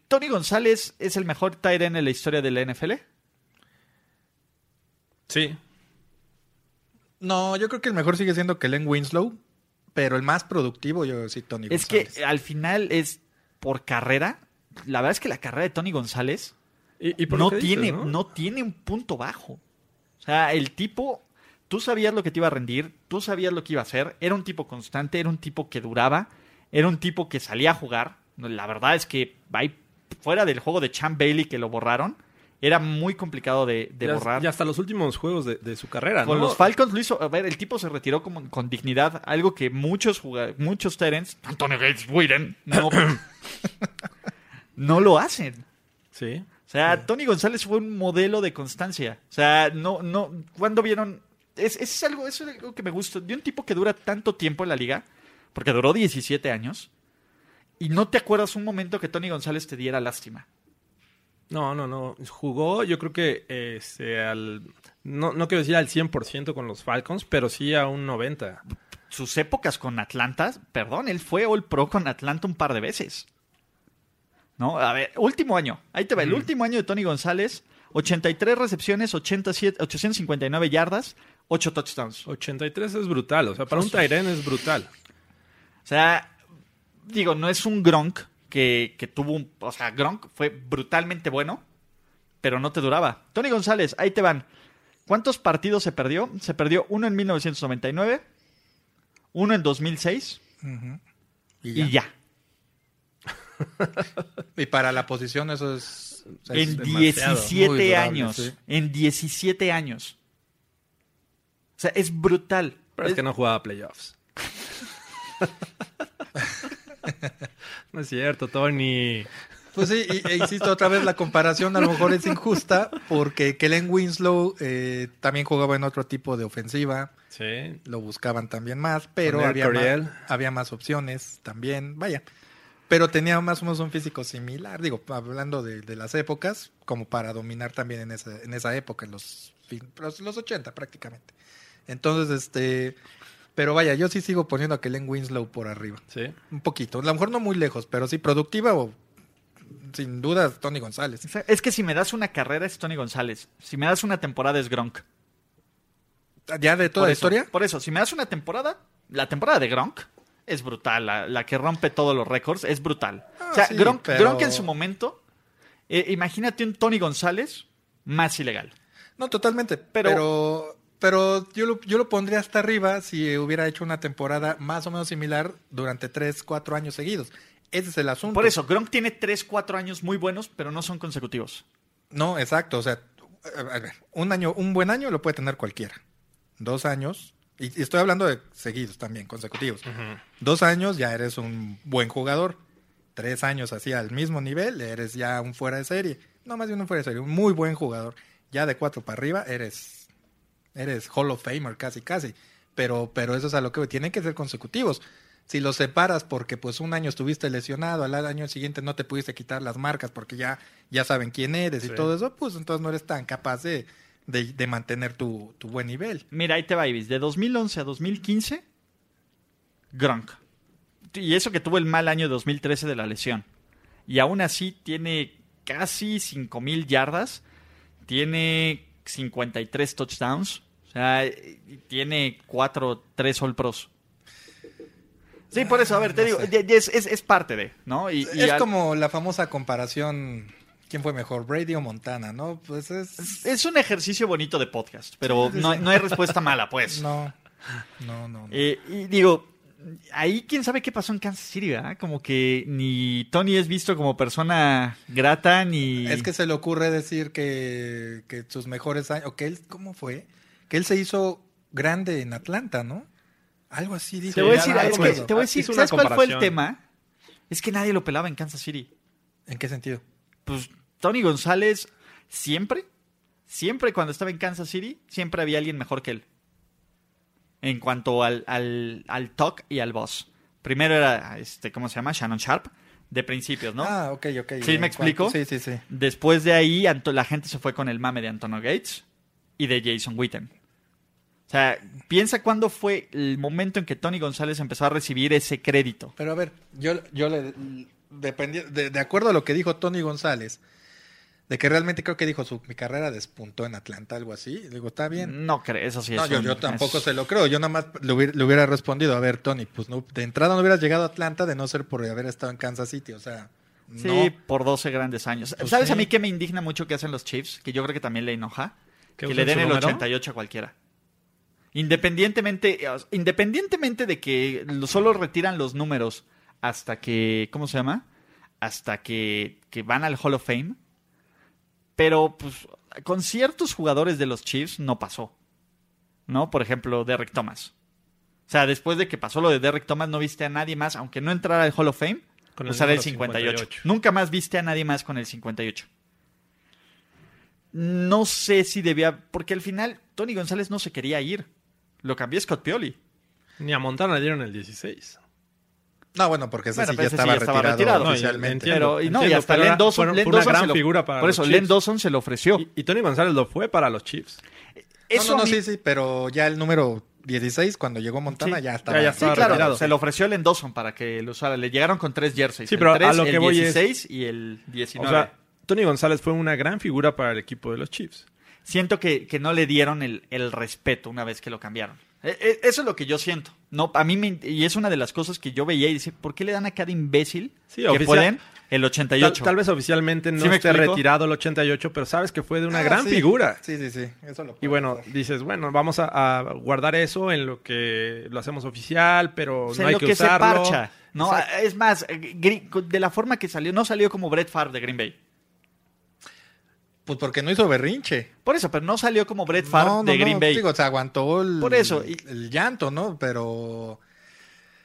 ¿Tony González es el mejor tight end en la historia de la NFL? Sí. No, yo creo que el mejor sigue siendo Kellen Winslow, pero el más productivo yo sí Tony Es González. que al final es por carrera. La verdad es que la carrera de Tony González Y, y por no, dices, tiene, ¿no? ¿no? tiene un punto bajo. O sea, el tipo, tú sabías lo que te iba a rendir, tú sabías lo que iba a hacer, era un tipo constante, era un tipo que duraba, era un tipo que salía a jugar. La verdad es que fuera del juego de Champ Bailey que lo borraron, era muy complicado de, de Ya- borrar. Y hasta los últimos juegos de, de su carrera, Con ¿no? los Falcons lo hizo. A ver, el tipo se retiró como, con dignidad. Algo que muchos muchos Terens, Antonio Gates Whedon, no, no lo hacen. Sí. O sea, Tony González fue un modelo de constancia. O sea, no, no, cuando vieron. Es, es algo, es algo que me gusta. De un tipo que dura tanto tiempo en la liga, porque duró 17 años, y no te acuerdas un momento que Tony González te diera lástima. No, no, no. Jugó, yo creo que este, al. No, no quiero decir al 100% con los Falcons, pero sí a un 90%. Sus épocas con Atlanta, perdón, él fue All Pro con Atlanta un par de veces. ¿No? A ver, último año. Ahí te va. El último año de Tony González, 83 recepciones, 87, 859 yardas, 8 touchdowns. 83 es brutal. O sea, para un Tyren es brutal. O sea, digo, no es un Gronk que, que tuvo un... O sea, Gronk fue brutalmente bueno, pero no te duraba. Tony González, ahí te van. ¿Cuántos partidos se perdió? Se perdió uno en 1999, uno en 2006 y ya. y ya. Y para la posición eso es... o sea, en demasiado, 17 muy durable, años. sí. En 17 años. O sea, es brutal. Pero es Es- que no jugaba playoffs. no es cierto, Tony. Pues sí, y- e insisto otra vez, la comparación a lo mejor es injusta porque Kellen Winslow eh, también jugaba en otro tipo de ofensiva, Sí. lo buscaban también más, pero había más, había más opciones también, vaya. Pero tenía más o menos un físico similar, digo, hablando de, de las épocas, como para dominar también en esa, en esa época, en los, fin- los, los 80 prácticamente. Entonces, este, pero vaya, yo sí sigo poniendo a Kellen Winslow por arriba. Sí. Un poquito, a lo mejor no muy lejos, pero sí productiva o sin duda Tony González. o sea, es que si me das una carrera es Tony González. Si me das una temporada es Gronk. ¿Ya de toda Por la eso, historia? Por eso, si me das una temporada, la temporada de Gronk es brutal. La, la que rompe todos los récords es brutal. Ah, o sea, sí, Gronk, pero- Gronk en su momento, eh, imagínate un Tony González más ilegal. No, totalmente. Pero- Pero, pero, yo, lo, yo lo pondría hasta arriba si hubiera hecho una temporada más o menos similar durante 3, 4 años seguidos. Ese es el asunto. Por eso, Gronk tiene 3, 4 años muy buenos, pero no son consecutivos. No, exacto. O sea, a ver, un año, un buen año lo puede tener cualquiera. Dos años, y, y estoy hablando de seguidos también, consecutivos. Dos años ya eres un buen jugador. Tres años así al mismo nivel, eres ya un fuera de serie. No más bien un fuera de serie, un muy buen jugador. Ya de cuatro para arriba, eres, eres Hall of Famer casi, casi. Pero, pero eso es a lo que tienen que ser consecutivos. Si los separas porque pues un año estuviste lesionado, al año siguiente no te pudiste quitar las marcas porque ya, ya saben quién eres y todo eso, pues entonces no eres tan capaz de, de, de mantener tu, tu buen nivel. Mira, ahí te va, Ibis. De 2011 a 2015, Gronk. Y eso que tuvo el mal año 2013 de la lesión. Y aún así tiene casi 5.000 yardas. Tiene 53 touchdowns. O sea, tiene 4, 3 All Pros. Sí, por eso, a ver, te no digo, es, es- es parte de, ¿no? Y, y es al- como la famosa comparación, ¿quién fue mejor, Brady o Montana, no? Pues es... es un ejercicio bonito de podcast, pero Sí, sí, no, sí. no hay respuesta mala, pues. No, no, no. no. Eh, y digo, ahí quién sabe qué pasó en Kansas City, ¿verdad? Como que ni Tony es visto como persona grata, ni... Es que se le ocurre decir que, que sus mejores años, o que él, ¿cómo fue? Que él se hizo grande en Atlanta, ¿no? Algo así dijo. Te voy a decir, es que- te voy a decir, ¿sabes cuál fue el tema? Es que nadie lo pelaba en Kansas City. ¿En qué sentido? Pues Tony González siempre, siempre cuando estaba en Kansas City, siempre había alguien mejor que él. En cuanto al, al, al talk y al boss. Primero era, este, ¿cómo se llama? Shannon Sharp, de principios, ¿no? Ah, ok, ok. ¿Sí ¿En me explico? Sí, sí, sí. Después de ahí, la gente se fue con el mame de Antonio Gates y de Jason Witten. O sea, piensa cuándo fue el momento en que Tony González empezó a recibir ese crédito. Pero a ver, yo, yo le... de, de acuerdo a lo que dijo Tony González, de que realmente creo que dijo su mi carrera despuntó en Atlanta, algo así. Digo, está bien. No creo, eso sí no, es yo, un- yo tampoco es- se lo creo. Yo nada más le hubiera, le hubiera respondido, a ver, Tony, pues no, de entrada no hubieras llegado a Atlanta de no ser por haber estado en Kansas City. O sea, Sí, no. por 12 grandes años. Pues ¿Sabes sí. a mí qué me indigna mucho que hacen los Chiefs? Que yo creo que también le enoja. ¿Que le den el número? 88 a cualquiera. Independientemente, eh, independientemente de que lo- solo retiran los números hasta que, ¿cómo se llama? Hasta que, que van al Hall of Fame. Pero, pues, con ciertos jugadores de los Chiefs no pasó. ¿No? Por ejemplo, Derrick Thomas. O sea, después de que pasó lo de Derrick Thomas, no viste a nadie más, aunque no entrara al Hall of Fame, Con el usar el número 58. 58. Nunca más viste a nadie más con el 58. No sé si debía, porque al final Tony González no se quería ir. Lo cambió Scott Pioli. Ni a Montana le dieron el 16. No, bueno, porque ese Bueno, sí ya ese sí estaba, ya estaba retirado, retirado. No, y oficialmente. entiendo. y no, y hasta Len Dawson, fue- Len fue una Dawson gran lo, figura para Por los eso. Len Dawson se lo ofreció. Y, y Tony González lo fue para los Chiefs. Eso no, no, a mí- sí, sí, pero ya el número 16, cuando llegó Montana, Sí, ya estaba. ya- ya Sí, estaba claro, retirado. se lo ofreció Len Dawson para que lo usara. Le llegaron con tres jerseys. Sí, el pero a 3, lo que el voy es- 16 y el O 19. sea, Tony González fue una gran figura para el equipo de los Chiefs. siento que, que no le dieron el, el respeto una vez que lo cambiaron. E- e- Eso es lo que yo siento. No, a mí me- y es una de las cosas que yo veía y dice, ¿por qué le dan a cada imbécil Sí, que oficial- pueden el Tal, 88? tal vez oficialmente no ¿Sí esté explico? retirado el 88, pero sabes que fue de una Ah, gran sí. figura. Sí, sí, sí. Eso lo Y bueno, dices, bueno, vamos a, a guardar eso en lo que lo hacemos oficial, pero O sea, no hay lo que, que, usarlo. se parcha. No, Exacto. es más, eh, de la forma que salió, no salió como Brett Favre de Green Bay. Pues porque no hizo berrinche. Por eso, pero no salió como Brett Favre no, no, de Green no, Bay. Digo, se aguantó el, Por eso, y- el llanto, ¿no? Pero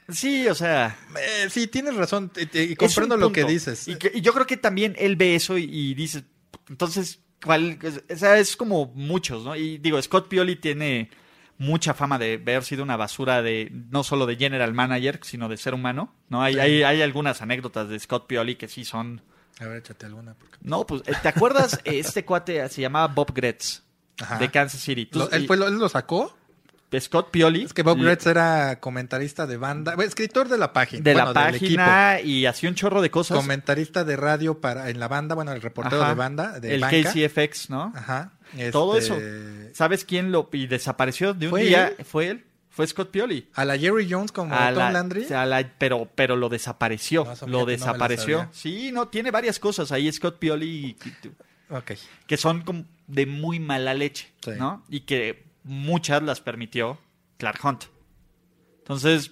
Sí, o sea, eh, sí, tienes razón. Y, comprendo lo que dices. Y, que- y yo creo que también él ve eso y, y dices, entonces, ¿cuál? O sea, es como muchos, ¿no? Y digo, Scott Pioli tiene mucha fama de haber sido una basura de no solo de general manager, sino de ser humano, ¿no? Hay, Sí. hay, hay algunas anécdotas de Scott Pioli que sí son... A ver, échate alguna. porque- No, pues, eh, ¿te acuerdas? Este cuate se llamaba Bob Gretz, Ajá. de Kansas City. Entonces, ¿Él, fue, lo- él lo sacó? Scott Pioli... Es que Bob Gretz era comentarista de banda, escritor de la página. de bueno, la página y hacía un chorro de cosas. Comentarista de radio para en la banda, bueno, el reportero Ajá. de banda, de el banca. KCFX, ¿no? Ajá. Todo Este, ¿Sabes quién lo y desapareció de un ¿Fue día? él? Fue él. Fue Scott Pioli. A la Jerry Jones como A Tom la- Landry. a la- pero, pero lo desapareció. No, lo no desapareció. sí, no, tiene varias cosas ahí Scott Pioli y- Ok. que son como de muy mala leche, Sí. ¿no? Y que muchas las permitió Clark Hunt. Entonces,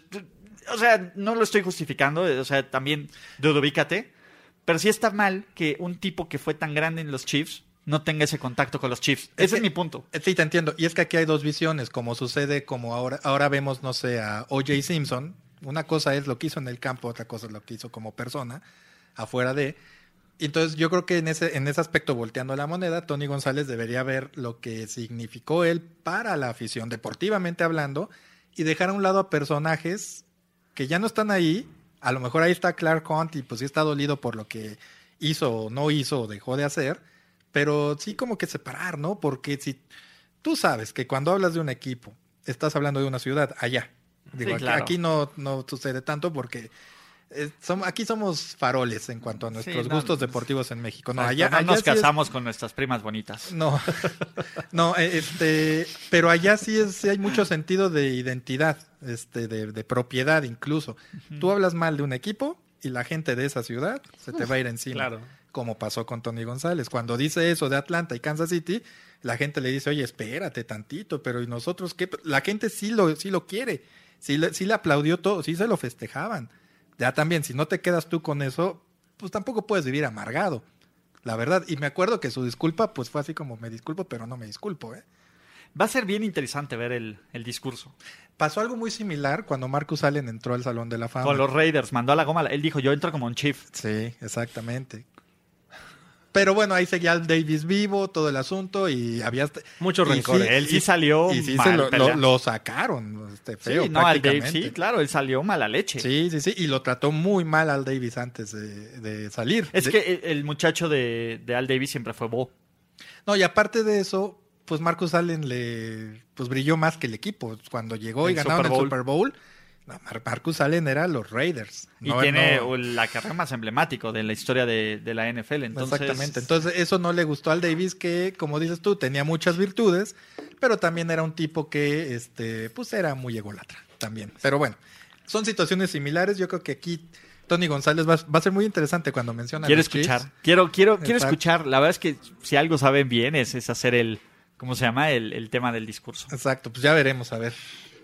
o sea, no lo estoy justificando, o sea, también dudubícate, pero sí está mal que un tipo que fue tan grande en los Chiefs no tenga ese contacto con los Chiefs. Es Ese es mi punto. Sí, te entiendo. Y es que aquí hay dos visiones, como sucede como ahora, ahora vemos, no sé, a O.J. Simpson. Una cosa es lo que hizo en el campo, otra cosa es lo que hizo como persona, afuera de. Entonces yo creo que en ese, en ese aspecto, volteando la moneda, Tony González debería ver lo que significó él para la afición, deportivamente hablando, y dejar a un lado a personajes que ya no están ahí. A lo mejor ahí está Clark Hunt y pues sí está dolido por lo que hizo o no hizo o dejó de hacer, pero sí como que separar, ¿no? Porque si tú sabes que cuando hablas de un equipo, estás hablando de una ciudad allá. Digo, Sí, aquí, claro. aquí no, no sucede tanto porque eh, aquí somos faroles en cuanto a nuestros Sí, no, gustos deportivos en México. No, allá, no allá nos sí es- casamos con nuestras primas bonitas. No, no, eh, este, pero allá sí es, sí hay mucho sentido de identidad, este, de, de propiedad incluso. Tú hablas mal de un equipo y la gente de esa ciudad se te va a ir encima. Claro. Como pasó con Tony González. Cuando dice eso de Atlanta y Kansas City, la gente le dice, oye, espérate tantito, pero ¿y nosotros qué? La gente sí lo, sí lo quiere, sí le, sí le aplaudió todo, sí se lo festejaban. Ya también, si no te quedas tú con eso, pues tampoco puedes vivir amargado. La verdad, y me acuerdo que su disculpa, pues fue así como me disculpo, pero no me disculpo, ¿eh? Va a ser bien interesante ver el, el discurso. Pasó algo muy similar cuando Marcus Allen entró al Salón de la Fama. Con los Raiders, mandó a la goma. Él dijo, yo entro como un chief. Sí, exactamente. Pero bueno, ahí seguía el Davis vivo, todo el asunto, y había... Mucho rencor. sí, Él sí y- salió Y sí mal se lo, pelea. lo- lo sacaron, este, feo, sí, no, al Dave, sí, claro, él salió mala leche. Sí, sí, sí, y lo trató muy mal al Davis antes de, de salir. Es De- que el, muchacho de, de Al Davis siempre fue Bo. No, y aparte de eso, pues Marcus Allen le pues brilló más que el equipo. Cuando llegó y ganaron Super el. Super Bowl, no, Mar- Marcus Allen era los Raiders. Y tiene no- la carrera más emblemático de la historia de, de la NFL. Entonces, Exactamente. Entonces, eso no le gustó al Davis, que, como dices tú, tenía muchas virtudes, pero también era un tipo que, este, pues era muy ególatra también. Pero bueno, son situaciones similares. Yo creo que aquí Tony González va, va a ser muy interesante cuando menciona. quiero Chiefs. escuchar. Quiero, quiero, quiero Exacto. escuchar. La verdad es que si algo saben bien es, es hacer el, ¿cómo se llama? El, el tema del discurso. Exacto, pues ya veremos, a ver.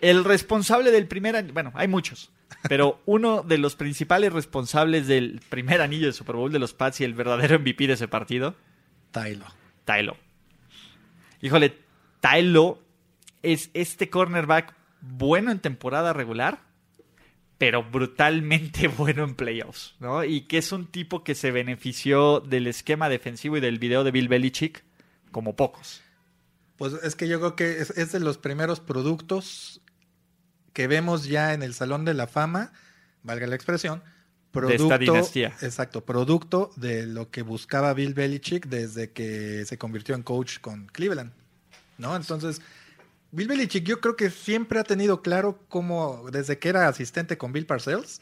El responsable del primer anillo, bueno, hay muchos, pero uno de los principales responsables del primer anillo de Super Bowl de los Pats y el verdadero MVP de ese partido, Tylo. Tylo. Híjole, Tylo es este cornerback bueno en temporada regular, pero brutalmente bueno en playoffs, ¿no? Y que es un tipo que se benefició del esquema defensivo y del video de Bill Belichick como pocos. Pues es que yo creo que es, es de los primeros productos que vemos ya en el Salón de la Fama, valga la expresión, producto, esta dinastía. Exacto, producto de lo que buscaba Bill Belichick desde que se convirtió en coach con Cleveland, ¿no? Entonces, Bill Belichick yo creo que siempre ha tenido claro cómo, desde que era asistente con Bill Parcells,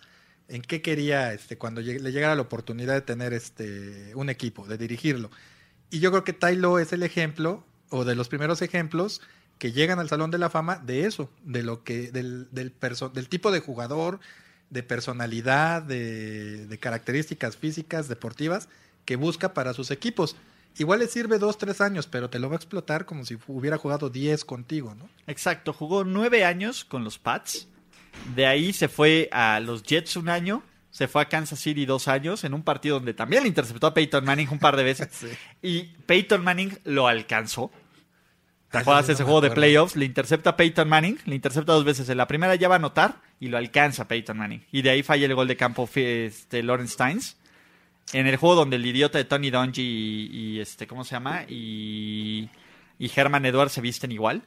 en qué quería este, cuando le llegara la oportunidad de tener este, un equipo, de dirigirlo. Y yo creo que Tylo es el ejemplo, o de los primeros ejemplos, que llegan al Salón de la Fama de eso, de lo que, del, del, perso- del tipo de jugador, de personalidad, de, de características físicas, deportivas, que busca para sus equipos. Igual le sirve dos, tres años, pero te lo va a explotar como si hubiera jugado diez contigo, ¿no? Exacto, jugó nueve años con los Pats. De ahí se fue a los Jets un año. Se fue a Kansas City dos años en un partido donde también le interceptó a Peyton Manning un par de veces. Sí. Y Peyton Manning lo alcanzó. ¿Te acuerdas ese juego de playoffs? Le intercepta a Peyton Manning, le intercepta dos veces. En la primera ya va a anotar y lo alcanza Peyton Manning. Y de ahí falla el gol de campo este, Lawrence Steins. En el juego donde el idiota de Tony Dungy y, y, este, ¿cómo se llama? Y, y Herman Edwards se visten igual.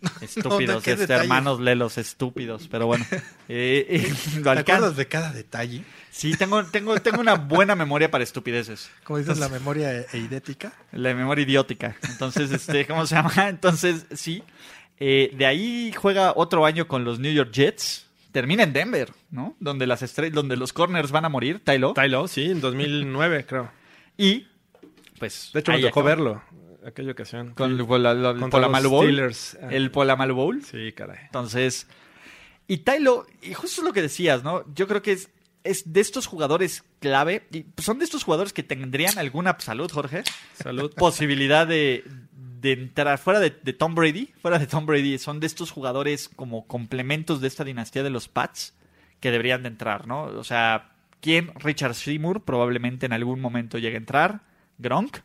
Estúpidos, este, hermanos lelos, estúpidos, pero bueno. Eh, eh, ¿Te acuerdas de cada detalle? Sí, tengo, tengo, tengo una buena memoria para estupideces. Como dices, la memoria e- eidética. La memoria idiótica. Entonces, este, ¿cómo se llama? Entonces, sí. Eh, de ahí juega otro año con los New York Jets. Termina en Denver, ¿no? Donde las estre- donde los corners van a morir, Tylo. Tylo, sí, en 2009 creo. Y, pues, De hecho, me tocó acabó. verlo aquella ocasión. Con el Pola- lo- el Contra Polamalu Bowl. Steelers. Ah. El Polamalu Bowl. Sí, caray. Entonces, y Tylo, y justo es lo que decías, ¿no? Yo creo que es, es de estos jugadores clave, y son de estos jugadores que tendrían alguna salud, Jorge, Salud. posibilidad de, de entrar fuera de, de Tom Brady, fuera de Tom Brady, son de estos jugadores como complementos de esta dinastía de los Pats que deberían de entrar, ¿no? O sea, ¿quién? Richard Seymour probablemente en algún momento llegue a entrar, Gronk,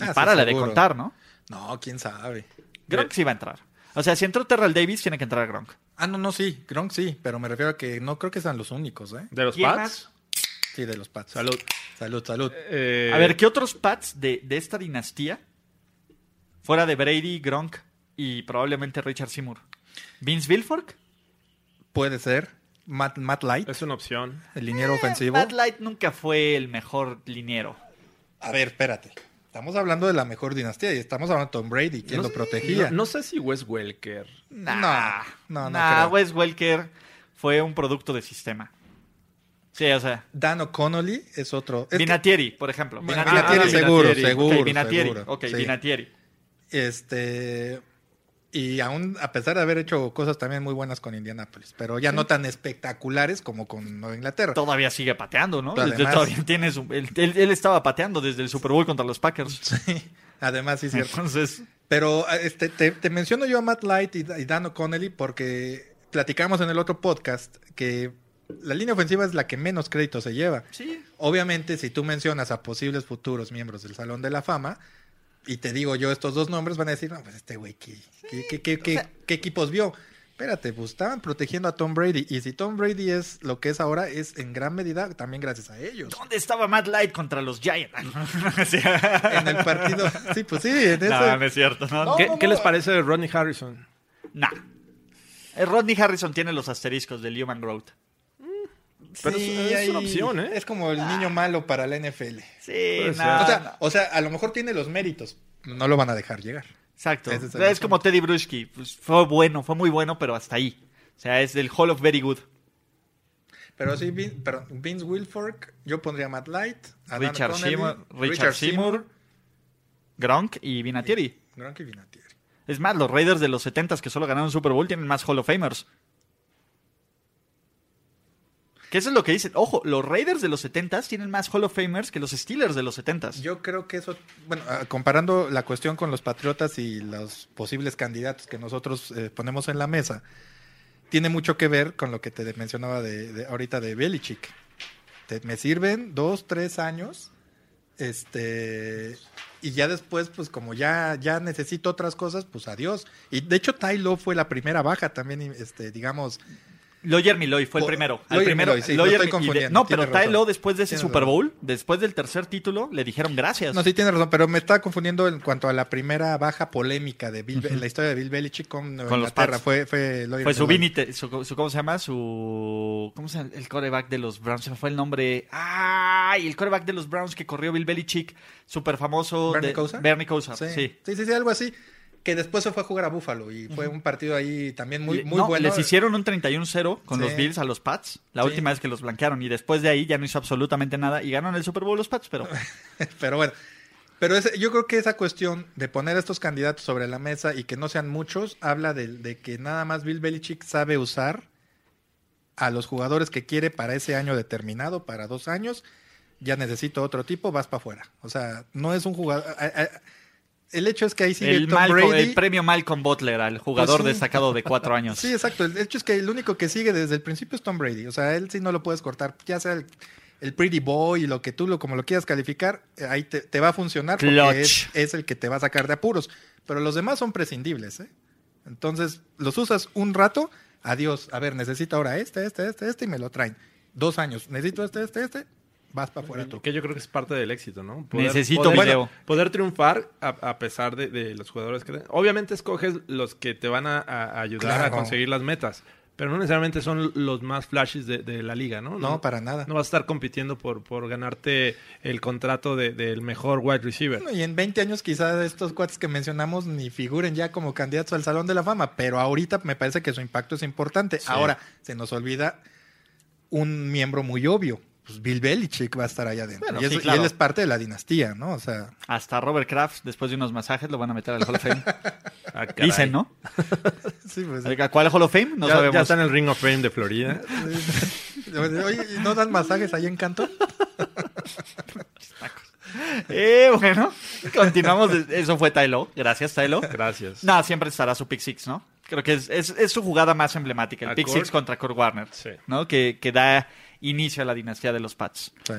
Ah, párale de contar, ¿no? No, quién sabe. Gronk sí va a entrar. O sea, si entró Terrell Davis, tiene que entrar Gronk. Ah, no, no, sí, Gronk sí, pero me refiero a que no creo que sean los únicos, ¿eh? ¿De los ¿Quién Pats? más? Sí, de los Pats. Salud. Salud, salud. Eh, A ver, ¿qué otros Pats de, de esta dinastía? Fuera de Brady, Gronk y probablemente Richard Seymour. ¿Vince Wilfork? Puede ser. Matt, Matt Light, Es una opción. el liniero ofensivo. Eh, Matt Light nunca fue el mejor liniero. A ver, espérate. Estamos hablando de la mejor dinastía y estamos hablando de Tom Brady, quien No lo protegía. No, no sé si Wes Welker. Nah, No, no, no nah, creo. Wes Welker fue un producto de sistema. Sí, o sea. Dan O'Connolly es otro. es que- Vinatieri, por ejemplo. Vinatieri, seguro, Vinatieri. seguro, Ok, Vinatieri. seguro, Ok, sí. Este. Y aún, a pesar de haber hecho cosas también muy buenas con Indianapolis, pero ya no tan espectaculares como con Nueva Inglaterra. Todavía sigue pateando, ¿no? Además- Desde- todavía tiene su- él, él- él estaba pateando desde el Super Bowl contra los Packers. Sí, además, sí, cierto. Entonces, Pero este, te, te menciono yo a Matt Light y, y Dan O'Connelly porque platicamos en el otro podcast que la línea ofensiva es la que menos crédito se lleva. sí. Obviamente, si tú mencionas a posibles futuros miembros del Salón de la Fama, y te digo yo estos dos nombres, van a decir, no, pues este güey, ¿qué, qué, qué- qué- qué- qué equipos vio? Espérate, pues estaban protegiendo a Tom Brady. Y si Tom Brady es lo que es ahora, es en gran medida también gracias a ellos. ¿Dónde estaba Matt Light contra los Giants? En el partido, sí, pues sí, en ese... No, no es cierto. No, No, ¿Qué, no, qué les parece de Rodney Harrison? Nah. Eh, Rodney Harrison tiene los asteriscos del Human Growth. Pero es- una opción, ¿eh? Es como el niño malo para la NFL. Sí, nah, o, sea, no. o sea, a lo mejor tiene los méritos. No lo van a dejar llegar. Exacto. Es como Teddy Bruschi. Pues, fue bueno, fue muy bueno, pero hasta ahí. O sea, es del Hall of Very Good. Pero sí, Vin- perdón, Vince Wilfork, yo pondría Matt Light, Richard Seymour, Richard Seymour, Gronk y Vinatieri. Gronk y Vinatieri. Es más, los Raiders de los 70 que solo ganaron Super Bowl tienen más Hall of Famers. Que eso es lo que dicen. Ojo, los Raiders de los 70 tienen más Hall of Famers que los Steelers de los 70 Yo creo que eso, bueno, ah, comparando la cuestión con los Patriotas y los posibles candidatos que nosotros eh, ponemos en la mesa, tiene mucho que ver con lo que te mencionaba de, de ahorita de Belichick. Me sirven dos, tres años, este, y ya después, pues como ya, ya necesito otras cosas, pues adiós. Y de hecho, Ty Law fue la primera baja también, este, digamos, Lawyer Milloy fue el primero. Lawyer primero sí, estoy de- no, pero tienes. Ty después de ese Tienes Super razón. Bowl, después del tercer título, le dijeron gracias. No, sí tiene razón, pero me estaba confundiendo en cuanto a la primera baja polémica de Bill, en la historia de Bill Belichick con, Con los Inglaterra. Pats. Fue, fue, Lawyer Fue su. Vinite, su, su- ¿cómo se llama? Su, ¿cómo se llama? El coreback de los Browns, se me fue el nombre. ¡Ay! El coreback de los Browns que corrió Bill Belichick, súper famoso. ¿Bernie de-? Bernie sí. Sí. sí, sí, algo así. Que después se fue a jugar a Buffalo y fue un partido ahí también muy, muy no, bueno. Les hicieron un 31-0 con Sí. los Bills a los Pats, la Sí. última vez que los blanquearon. Y después de ahí ya no hizo absolutamente nada y ganaron el Super Bowl los Pats, pero Pero bueno, pero ese- yo creo que esa cuestión de poner a estos candidatos sobre la mesa y que no sean muchos, habla de, de que nada más Bill Belichick sabe usar a los jugadores que quiere para ese año determinado, para dos años. Ya necesito otro tipo, vas para afuera. O sea, no es un jugador. a- a- el hecho es que ahí sigue el, Tom Malcolm- Brady. el premio Malcolm Butler al jugador Pues sí. destacado de cuatro años. Sí, exacto. El hecho es que el único que sigue desde el principio es Tom Brady. O sea, él sí no lo puedes cortar. Ya sea el, el Pretty Boy y lo que tú lo como lo quieras calificar, eh, ahí te, te va a funcionar porque es, es el que te va a sacar de apuros. Pero los demás son prescindibles, ¿eh? Entonces, los usas un rato, adiós. A ver, necesito ahora este, este, este, este y me lo traen. Dos años. Necesito este, este, este. Vas para afuera tú. Que yo creo que es parte del éxito, ¿no? Necesito poder, video. poder triunfar a, a pesar de, de los jugadores que... Obviamente escoges los que te van a, a ayudar Claro. a conseguir las metas, pero no necesariamente son los más flashes de, de la liga, ¿no? No, para nada. No vas a estar compitiendo por, por ganarte el contrato de- del mejor wide receiver. Bueno, y en 20 años quizás estos cuates que mencionamos ni figuren ya como candidatos al Salón de la Fama, pero ahorita me parece que su impacto es importante. Ahora, se nos olvida un miembro muy obvio. Pues Bill Belichick va a estar allá adentro. Bueno, y, es- sí, y claro. él es parte de la dinastía, ¿no? O sea, Hasta Robert Kraft, después de unos masajes, lo van a meter al Hall of Fame. Ah. Dicen, ¿no? sí, pues, ¿A cuál Hall of Fame? No ya, sabemos. ya está en el Ring of Fame de Florida. Oye, ¿y ¿no dan masajes ahí en Canto? Eh, bueno, continuamos. Eso fue Tylo. Gracias, Tylo. Gracias. No, siempre estará su pick six, ¿no? Creo que es, es- es su jugada más emblemática, el ¿A pick Kurt? six contra Kurt Warner, Sí. ¿no? Que, que da inicio a la dinastía de los Pats. Sí.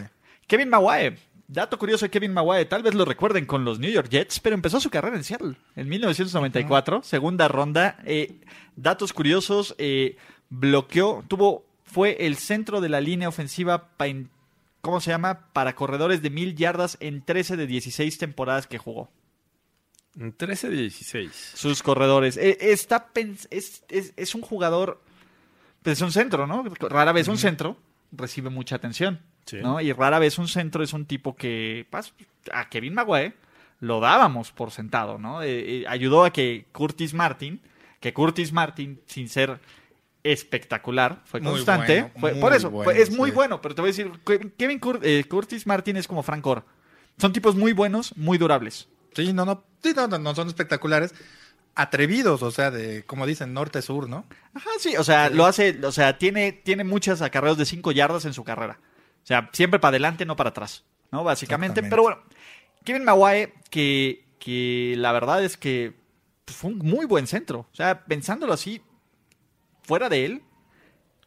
Kevin Maguire. Dato curioso de Kevin Maguire, tal vez lo recuerden con los New York Jets, pero empezó su carrera en Seattle en 1994, segunda ronda. Eh, datos curiosos, eh, bloqueó, tuvo, fue el centro de la línea ofensiva, pa- en- ¿cómo se llama? Para corredores de mil yardas en 13 de 16 temporadas que jugó. En 13 de 16. Sus corredores. Eh, está pens- es, es- es un jugador, pues es un centro, ¿no? Rara vez un centro recibe mucha atención, Sí. ¿no? Y rara vez un centro es un tipo que, pues, a Kevin Maguire lo dábamos por sentado, ¿no? Eh, eh, ayudó a que Curtis Martin, que Curtis Martin, sin ser espectacular, fue constante. bueno, fue- por eso, bueno, fue- es muy bueno, pero te voy a decir, Kevin Cur- eh, Curtis Martin es como Frank Gore. Son tipos muy buenos, muy durables. Sí, no, no, sí, no, no, no son espectaculares. Atrevidos, o sea, de, como dicen, norte-sur, ¿no? Ajá, sí, o sea, lo hace, o sea, tiene, tiene muchas acarreos de 5 yardas en su carrera. O sea, siempre para adelante, no para atrás, ¿no? Básicamente. Pero bueno, Kevin Maguire, que, que la verdad es que pues, fue un muy buen centro. O sea, pensándolo así, fuera de él,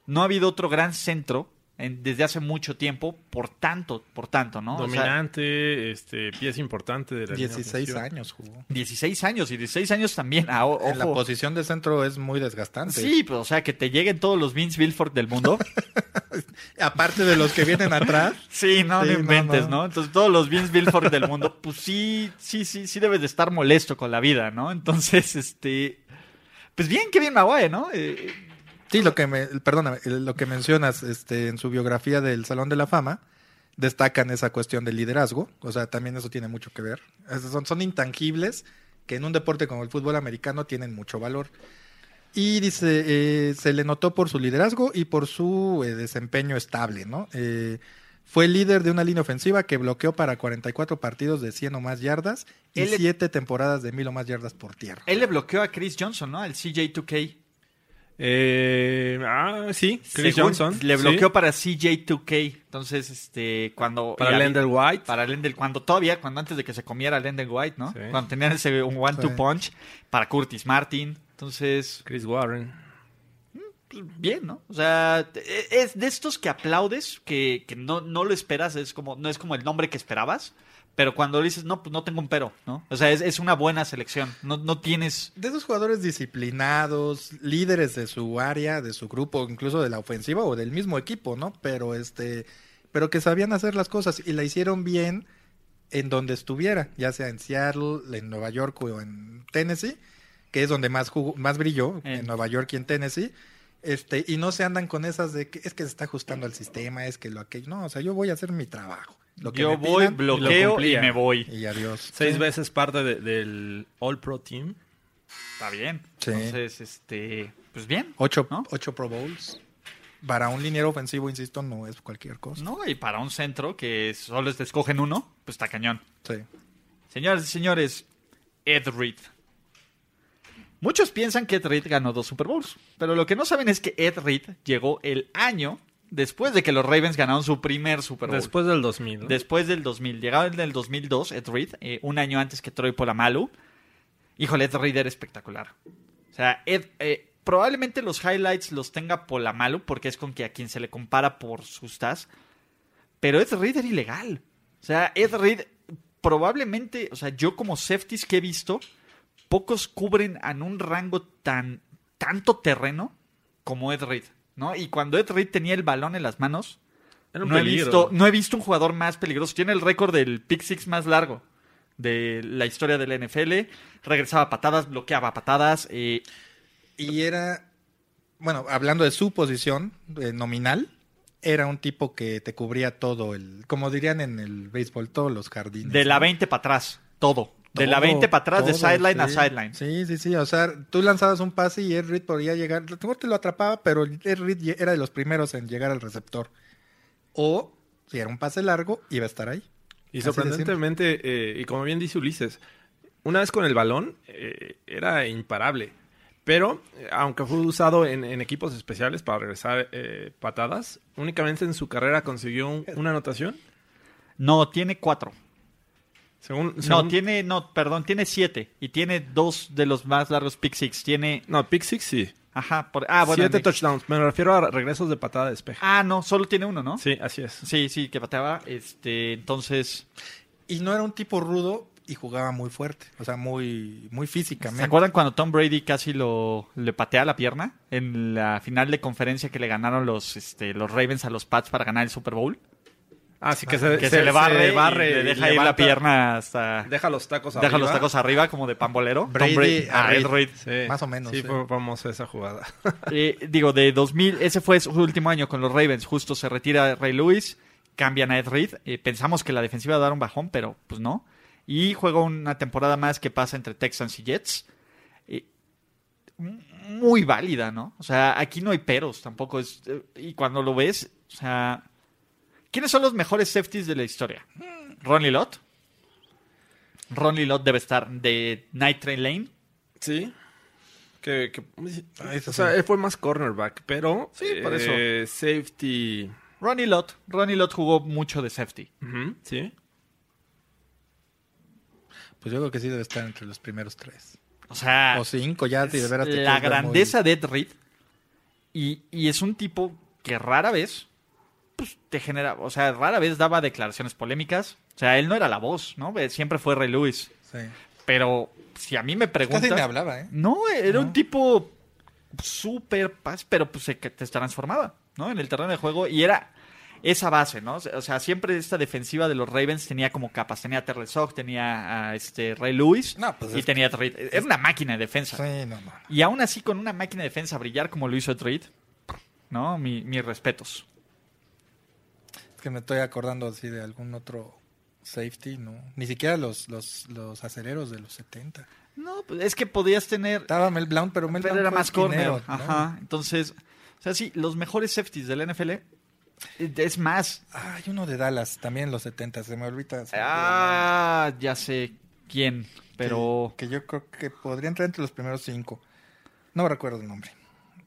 no ha habido otro gran centro en- desde hace mucho tiempo, por tanto, por tanto, ¿no? O sea, Dominante, este, pieza importante de la línea 16 ofensiva. años jugó. 16 años y 16 años también. ah, o- En la posición de centro es muy desgastante. Sí, pues, o sea, que te lleguen todos los Vince Wilfork del mundo. Aparte de los que vienen atrás. Sí, no, Sí, no inventes, no. no, Entonces, todos los Vince Wilfork del mundo, pues sí, sí, sí, sí debes de estar molesto con la vida, ¿no? Entonces, este. Pues bien, qué bien Maguire, ¿no? Eh, Sí, lo que me, perdóname, lo que mencionas este, en su biografía del Salón de la Fama, destacan esa cuestión del liderazgo. O sea, también eso tiene mucho que ver. Son, son intangibles que en un deporte como el fútbol americano tienen mucho valor. Y dice, eh, se le notó por su liderazgo y por su eh, desempeño estable, ¿no? Eh, fue líder de una línea ofensiva que bloqueó para 44 partidos de 100 o más yardas y Él- 7 temporadas de 1000 o más yardas por tierra. él le bloqueó a Chris Johnson, ¿no? Al CJ2K. Eh, ah, sí, Chris Según- Johnson. Le sí. bloqueó para CJ2K. Entonces, este, cuando. Para Lendell White. Para Lendell, cuando todavía, cuando antes de que se comiera Lendell White, ¿no? Sí. Cuando tenían ese un one-two Sí. punch para Curtis Martin. Entonces, Chris Warren. pues, bien, ¿no? O sea, e- es de estos que aplaudes, que, que no, no lo esperas, es como, no es como el nombre que esperabas, pero cuando dices, no, pues no tengo un pero, ¿no? O sea, es, es una buena selección. No, no tienes. De esos jugadores disciplinados, líderes de su área, de su grupo, incluso de la ofensiva o del mismo equipo, ¿no? Pero este, pero que sabían hacer las cosas y la hicieron bien en donde estuviera, ya sea en Seattle, en Nueva York o en Tennessee, que es donde más jugó, más brilló, En- en Nueva York y en Tennessee. Este, y no se andan con esas de que es que se está ajustando al sistema, es que lo aquello. No, o sea, yo voy a hacer mi trabajo. Lo que Yo me voy, pidan, bloqueo y me voy. y adiós. Seis Sí. veces parte de- del All Pro Team. Está bien. Sí. Entonces, este, pues bien. Ocho, ¿no? ocho Pro Bowls. Para un liniero ofensivo, insisto, no es cualquier cosa. No, y para un centro que solo te escogen uno, pues está cañón. Sí. Señoras y señores, Ed Reed. Muchos piensan que Ed Reed ganó dos Super Bowls, pero lo que no saben es que Ed Reed llegó el año después de que los Ravens ganaron su primer Super Bowl. Después del 2000. ¿no? Después del 2000. Llegaron en el 2002, Ed Reed, eh, un año antes que Troy Polamalu. Híjole, Ed Reed era espectacular. O sea, Ed, eh, probablemente los highlights los tenga Polamalu porque es con que a quien se le compara por sus stats. Pero Ed Reed era ilegal. O sea, Ed Reed probablemente, o sea, yo como safeties que he visto, pocos cubren en un rango tan tanto terreno como Ed Reed, ¿no? Y cuando Ed Reed tenía el balón en las manos, no he, visto, no he visto un jugador más peligroso. Tiene el récord del pick six más largo de la historia del NFL. Regresaba a patadas, bloqueaba patadas. eh, Y era, bueno, hablando de su posición eh, nominal, era un tipo que te cubría todo el, como dirían en el béisbol, todos los jardines. de la ¿no? 20 para atrás, todo. De la Todo, 20 para atrás, de sideline a sideline. Sí, sí, sí. O sea, tú lanzabas un pase y Ed Reed podía llegar. A lo mejor te lo atrapaba, pero Ed Reed era de los primeros en llegar al receptor. O si era un pase largo, iba a estar ahí. Y sorprendentemente, eh, y como bien dice Ulises, una vez con el balón eh, era imparable. Pero, aunque fue usado en, en equipos especiales para regresar eh, patadas, únicamente en su carrera consiguió un- una anotación. No, tiene cuatro. Según, No, tiene, no, perdón, tiene siete. Y tiene dos de los más largos pick six. Tiene, No, pick six sí. ajá, por, ah, bueno. Siete en- touchdowns. Me refiero a regresos de patada de despeje. Ah, no, solo tiene uno, ¿no? Sí, así es. Sí, sí, que pateaba. Este, entonces, Y no era un tipo rudo y jugaba muy fuerte. O sea, muy, muy físicamente. ¿se acuerdan cuando Tom Brady casi lo le patea la pierna en la final de conferencia que le ganaron los, este, los Ravens a los Pats para ganar el Super Bowl? Ah, sí, que se, Que se, le barre, y le y deja ir la pierna hasta Deja los tacos deja arriba. los tacos arriba como de pambolero. Brady Tom Brady, a ah, Ed Reed. Reed. Sí. Más o menos, Sí, sí. fue famosa esa jugada. Eh, digo, de 2000, ese fue su último año con los Ravens. Justo se retira Ray Lewis, cambian a Ed Reed. Eh, pensamos que la defensiva iba a dar un bajón, pero pues no. Y juega una temporada más que pasa entre Texans y Jets. Eh, muy válida, ¿no? O sea, aquí no hay peros tampoco. Es, y cuando lo ves, o sea, ¿quiénes son los mejores safeties de la historia? Ronnie Lott. Ronnie Lott debe estar de Night Train Lane. Sí. Que, o sea, él fue más cornerback, pero Sí, por eso. eh, safety. Ronnie Lott. Ronnie Lott jugó mucho de safety. Sí. Pues yo creo que sí debe estar entre los primeros tres. O sea, O cinco, ya si de veras te la ver muy- grandeza de Ed Reed. Y, y es un tipo que rara vez pues, te genera, o sea, rara vez daba declaraciones polémicas. O sea, él no era la voz, ¿no? Siempre fue Ray Lewis. Sí. Pero si a mí me preguntas... Casi me hablaba, ¿eh? No, era un tipo súper paz, pero pues se te transformaba, ¿no? En el terreno de juego y era esa base, ¿no? O sea, siempre esta defensiva de los Ravens tenía como capas. Tenía a Terrell Sugg, tenía a este Ray Lewis No, pues y tenía a Reed. Era una máquina de defensa. Sí, no, no. Y aún así, con una máquina de defensa brillar como lo hizo Reed, ¿no? Mi- mis respetos. Que me estoy acordando así de algún otro safety, ¿no? Ni siquiera los, los, los aceleros de los 70. No, pues es que podías tener... Estaba Mel Blount, pero Mel Pero Blount era más corner. Ajá. Entonces, o sea, sí, los mejores safeties del NFL eh, es más. Ah, hay uno de Dallas, también en los 70, se me olvida. se me olvida Ah, ya sé quién, pero Que, que yo creo que podría entrar entre los primeros cinco. No recuerdo el nombre.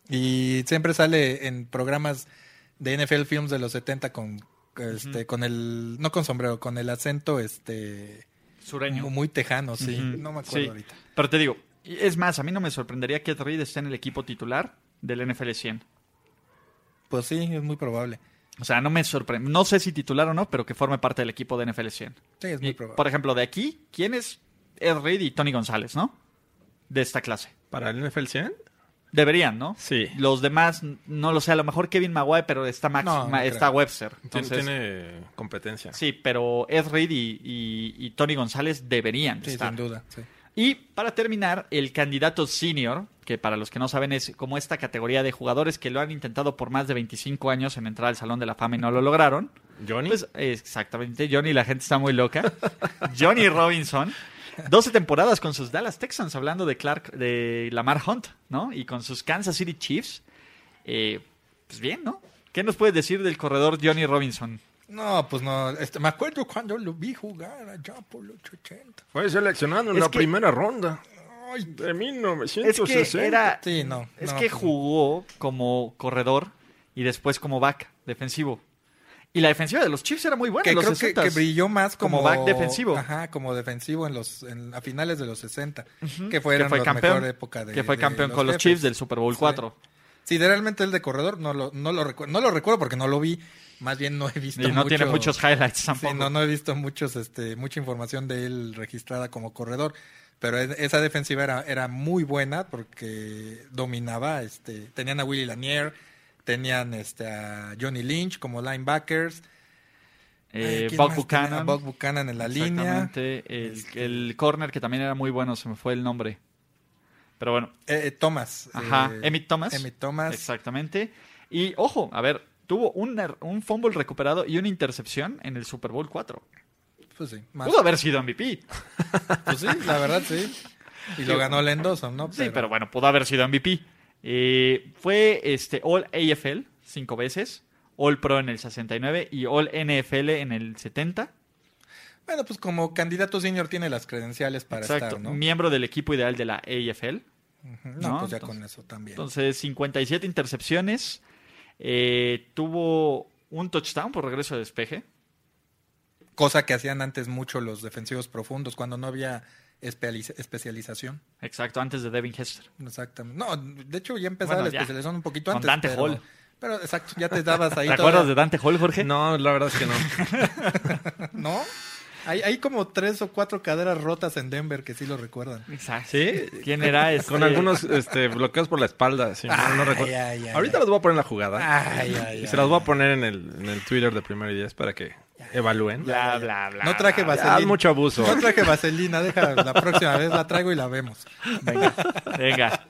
Y siempre sale en programas de NFL Films de los 70 con este con el no con sombrero, con el acento este sureño. muy tejano, sí. No me acuerdo Sí. ahorita. Pero te digo, es más, a mí no me sorprendería que Ed Reed esté en el equipo titular del NFL 100. Pues sí, es muy probable. O sea, no me sorprende. No sé si titular o no, pero que forme parte del equipo de NFL 100. Sí, es muy Y, probable. por ejemplo, de aquí, ¿quién es Ed Reed y Tony González, no? De esta clase. ¿Para el NFL 100? Deberían, ¿no? Sí. Los demás, no lo sé, a lo mejor Kevin Maguire, pero está Max, No, no Ma- creo. está Webster. Entonces, Tiene competencia. Sí, pero Ed Reed y, y- y Tony González deberían Sí, estar. sin duda. sí. Y para terminar, el candidato senior, que para los que no saben es como esta categoría de jugadores que lo han intentado por más de 25 años en entrar al Salón de la Fama y no lo lograron. Johnny. Pues exactamente, Johnny, la gente está muy loca. Johnny Robinson, 12 temporadas con sus Dallas Texans, hablando de Clark, de Lamar Hunt, ¿no? Y con sus Kansas City Chiefs. Eh, pues bien, ¿no? ¿Qué nos puedes decir del corredor Johnny Robinson? No, pues no. Este, me acuerdo cuando lo vi jugar allá por los 80. Fue seleccionado en Es la que- primera ronda Ay, de Es 1960. que era, sí, no. Es no, que pues, jugó como corredor y después como back defensivo. Y la defensiva de los Chiefs era muy buena que en los creo que, 60s. que brilló más como, Como back defensivo. Ajá, como defensivo en los en, a finales de los 60, Ujú. que fueron que fue la mejor época de que fue de campeón con los Jefes. Chiefs del Super Bowl Sí. 4. Sí, de realmente el de corredor no lo no lo recuerdo, no lo recuerdo porque no lo vi, más bien no he visto Y no tiene mucho- muchos highlights Sí, tampoco. no, no he visto muchos, este, mucha información de él registrada como corredor, pero e- esa defensiva era, era muy buena porque dominaba, este, tenían a Willie Lanier, tenían este, a Johnny Lynch como linebackers, Eh, Ay, ¿quién Buck más tenía? Buchanan. Buck Buchanan en la línea. El, Este- el corner que también era muy bueno, se me fue el nombre. Pero bueno, Eh, eh, Thomas, ajá. eh, Emmett Thomas. Emmett Thomas, Exactamente. Y ojo, a ver, tuvo un, er- un fumble recuperado y una intercepción en el Super Bowl 4. pues sí, más- Pudo haber sido MVP. pues sí, la verdad sí, y lo ganó Len Dawson, ¿no? Sí, pero bueno, pudo haber sido MVP. Eh, fue este All AFL cinco veces, All Pro en el 69 y All NFL en el 70. Bueno, pues como candidato senior tiene las credenciales para Exacto. estar, ¿no? Miembro del equipo ideal de la AFL. Ujú, No, ¿no? pues ya Entonces- con eso también. Entonces, 57 intercepciones. Eh, tuvo un touchdown por regreso de despeje. Cosa que hacían antes mucho los defensivos profundos, cuando no había especialización. Exacto, antes de Devin Hester. Exactamente. No, de hecho ya empezaba Bueno, la ya. especialización un poquito Con antes. Dante pero, Hall. Pero exacto, ya te dabas ahí. ¿Te todavía- acuerdas de Dante Hall, Jorge? No, la verdad es que no. ¿No? Hay, hay como tres o cuatro caderas rotas en Denver que sí lo recuerdan. Exacto. ¿Sí? ¿Quién era? Este? Con algunos este, bloqueos por la espalda. sí, no, no Ay, recuerdo. ay, ay, Ahorita ay. les voy a poner la jugada. Ay, ay, y ay. se las voy a poner en el, en el Twitter de Primero y Diez para que evalúen. Bla, bla, bla. No traje bla. Ya, vaselina. mucho abuso. No traje vaselina, deja, la próxima vez la traigo y la vemos. Venga, venga.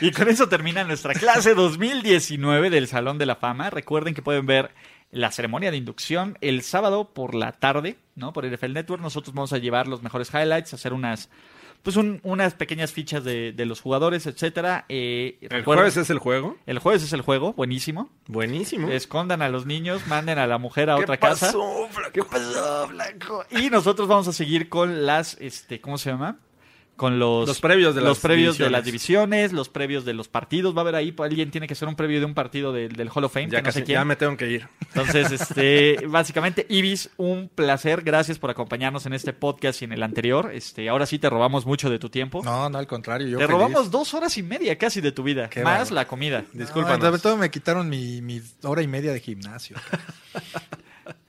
Y con eso termina nuestra clase 2019 del Salón de la Fama. Recuerden que pueden ver la ceremonia de inducción el sábado por la tarde, ¿no? Por NFL Network. Nosotros vamos a llevar los mejores highlights, hacer unas pues un- unas pequeñas fichas de, de los jugadores, etcétera. Eh, ¿El jueves es el juego? el jueves es el juego, buenísimo. Buenísimo. Escondan a los niños, manden a la mujer a ¿Qué otra pasó, casa. Flaco? ¿Qué pasó, Blanco? Y nosotros vamos a seguir con las, este, ¿cómo se llama? Con los, Los previos de los las previos de divisiones. las divisiones, los previos de los partidos. Va a haber ahí, alguien tiene que hacer un previo de un partido del, del Hall of Fame, Ya que no casi, sé quién. ya me tengo que ir. Entonces, este, básicamente, Ibis, un placer. Gracias por acompañarnos en este podcast y en el anterior. Este, ahora sí te robamos mucho de tu tiempo. No, no, al contrario. Yo te feliz. robamos dos horas y media casi de tu vida, Qué más la comida. Discúlpanos. No, sobre todo me quitaron mi, mi hora y media de gimnasio.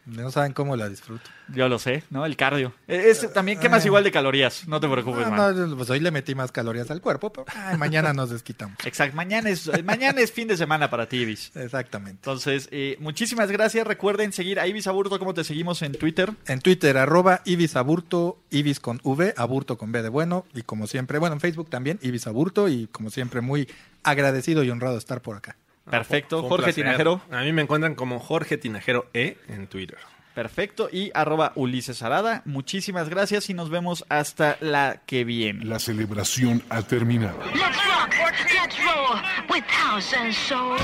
no saben cómo la disfruto. Yo lo sé, ¿no? El cardio. Eh, Es, también quemas igual de calorías, no te preocupes, No, pues hoy le metí más calorías al cuerpo, pero ay, mañana nos desquitamos. Exacto, mañana es, mañana es fin de semana para ti, Ibis. Exactamente. Entonces, eh, muchísimas gracias. Recuerden seguir a Ibis Aburto, ¿cómo te seguimos en Twitter? En Twitter, arroba Ibis Aburto, Ibis con V, Aburto con B de bueno. Y como siempre, bueno, en Facebook también, Ibis Aburto. Y como siempre, muy agradecido y honrado estar por acá. Perfecto. Fue un Jorge. Tinajero. A mí me encuentran como Jorge Tinajero E en Twitter. Perfecto. Y arroba Ulises Arada. Muchísimas gracias y nos vemos hasta la que viene. La celebración ha terminado. Let's rock, let's roll with house and soul.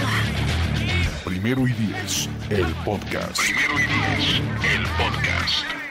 Primero y diez, el podcast. Primero y diez, el podcast.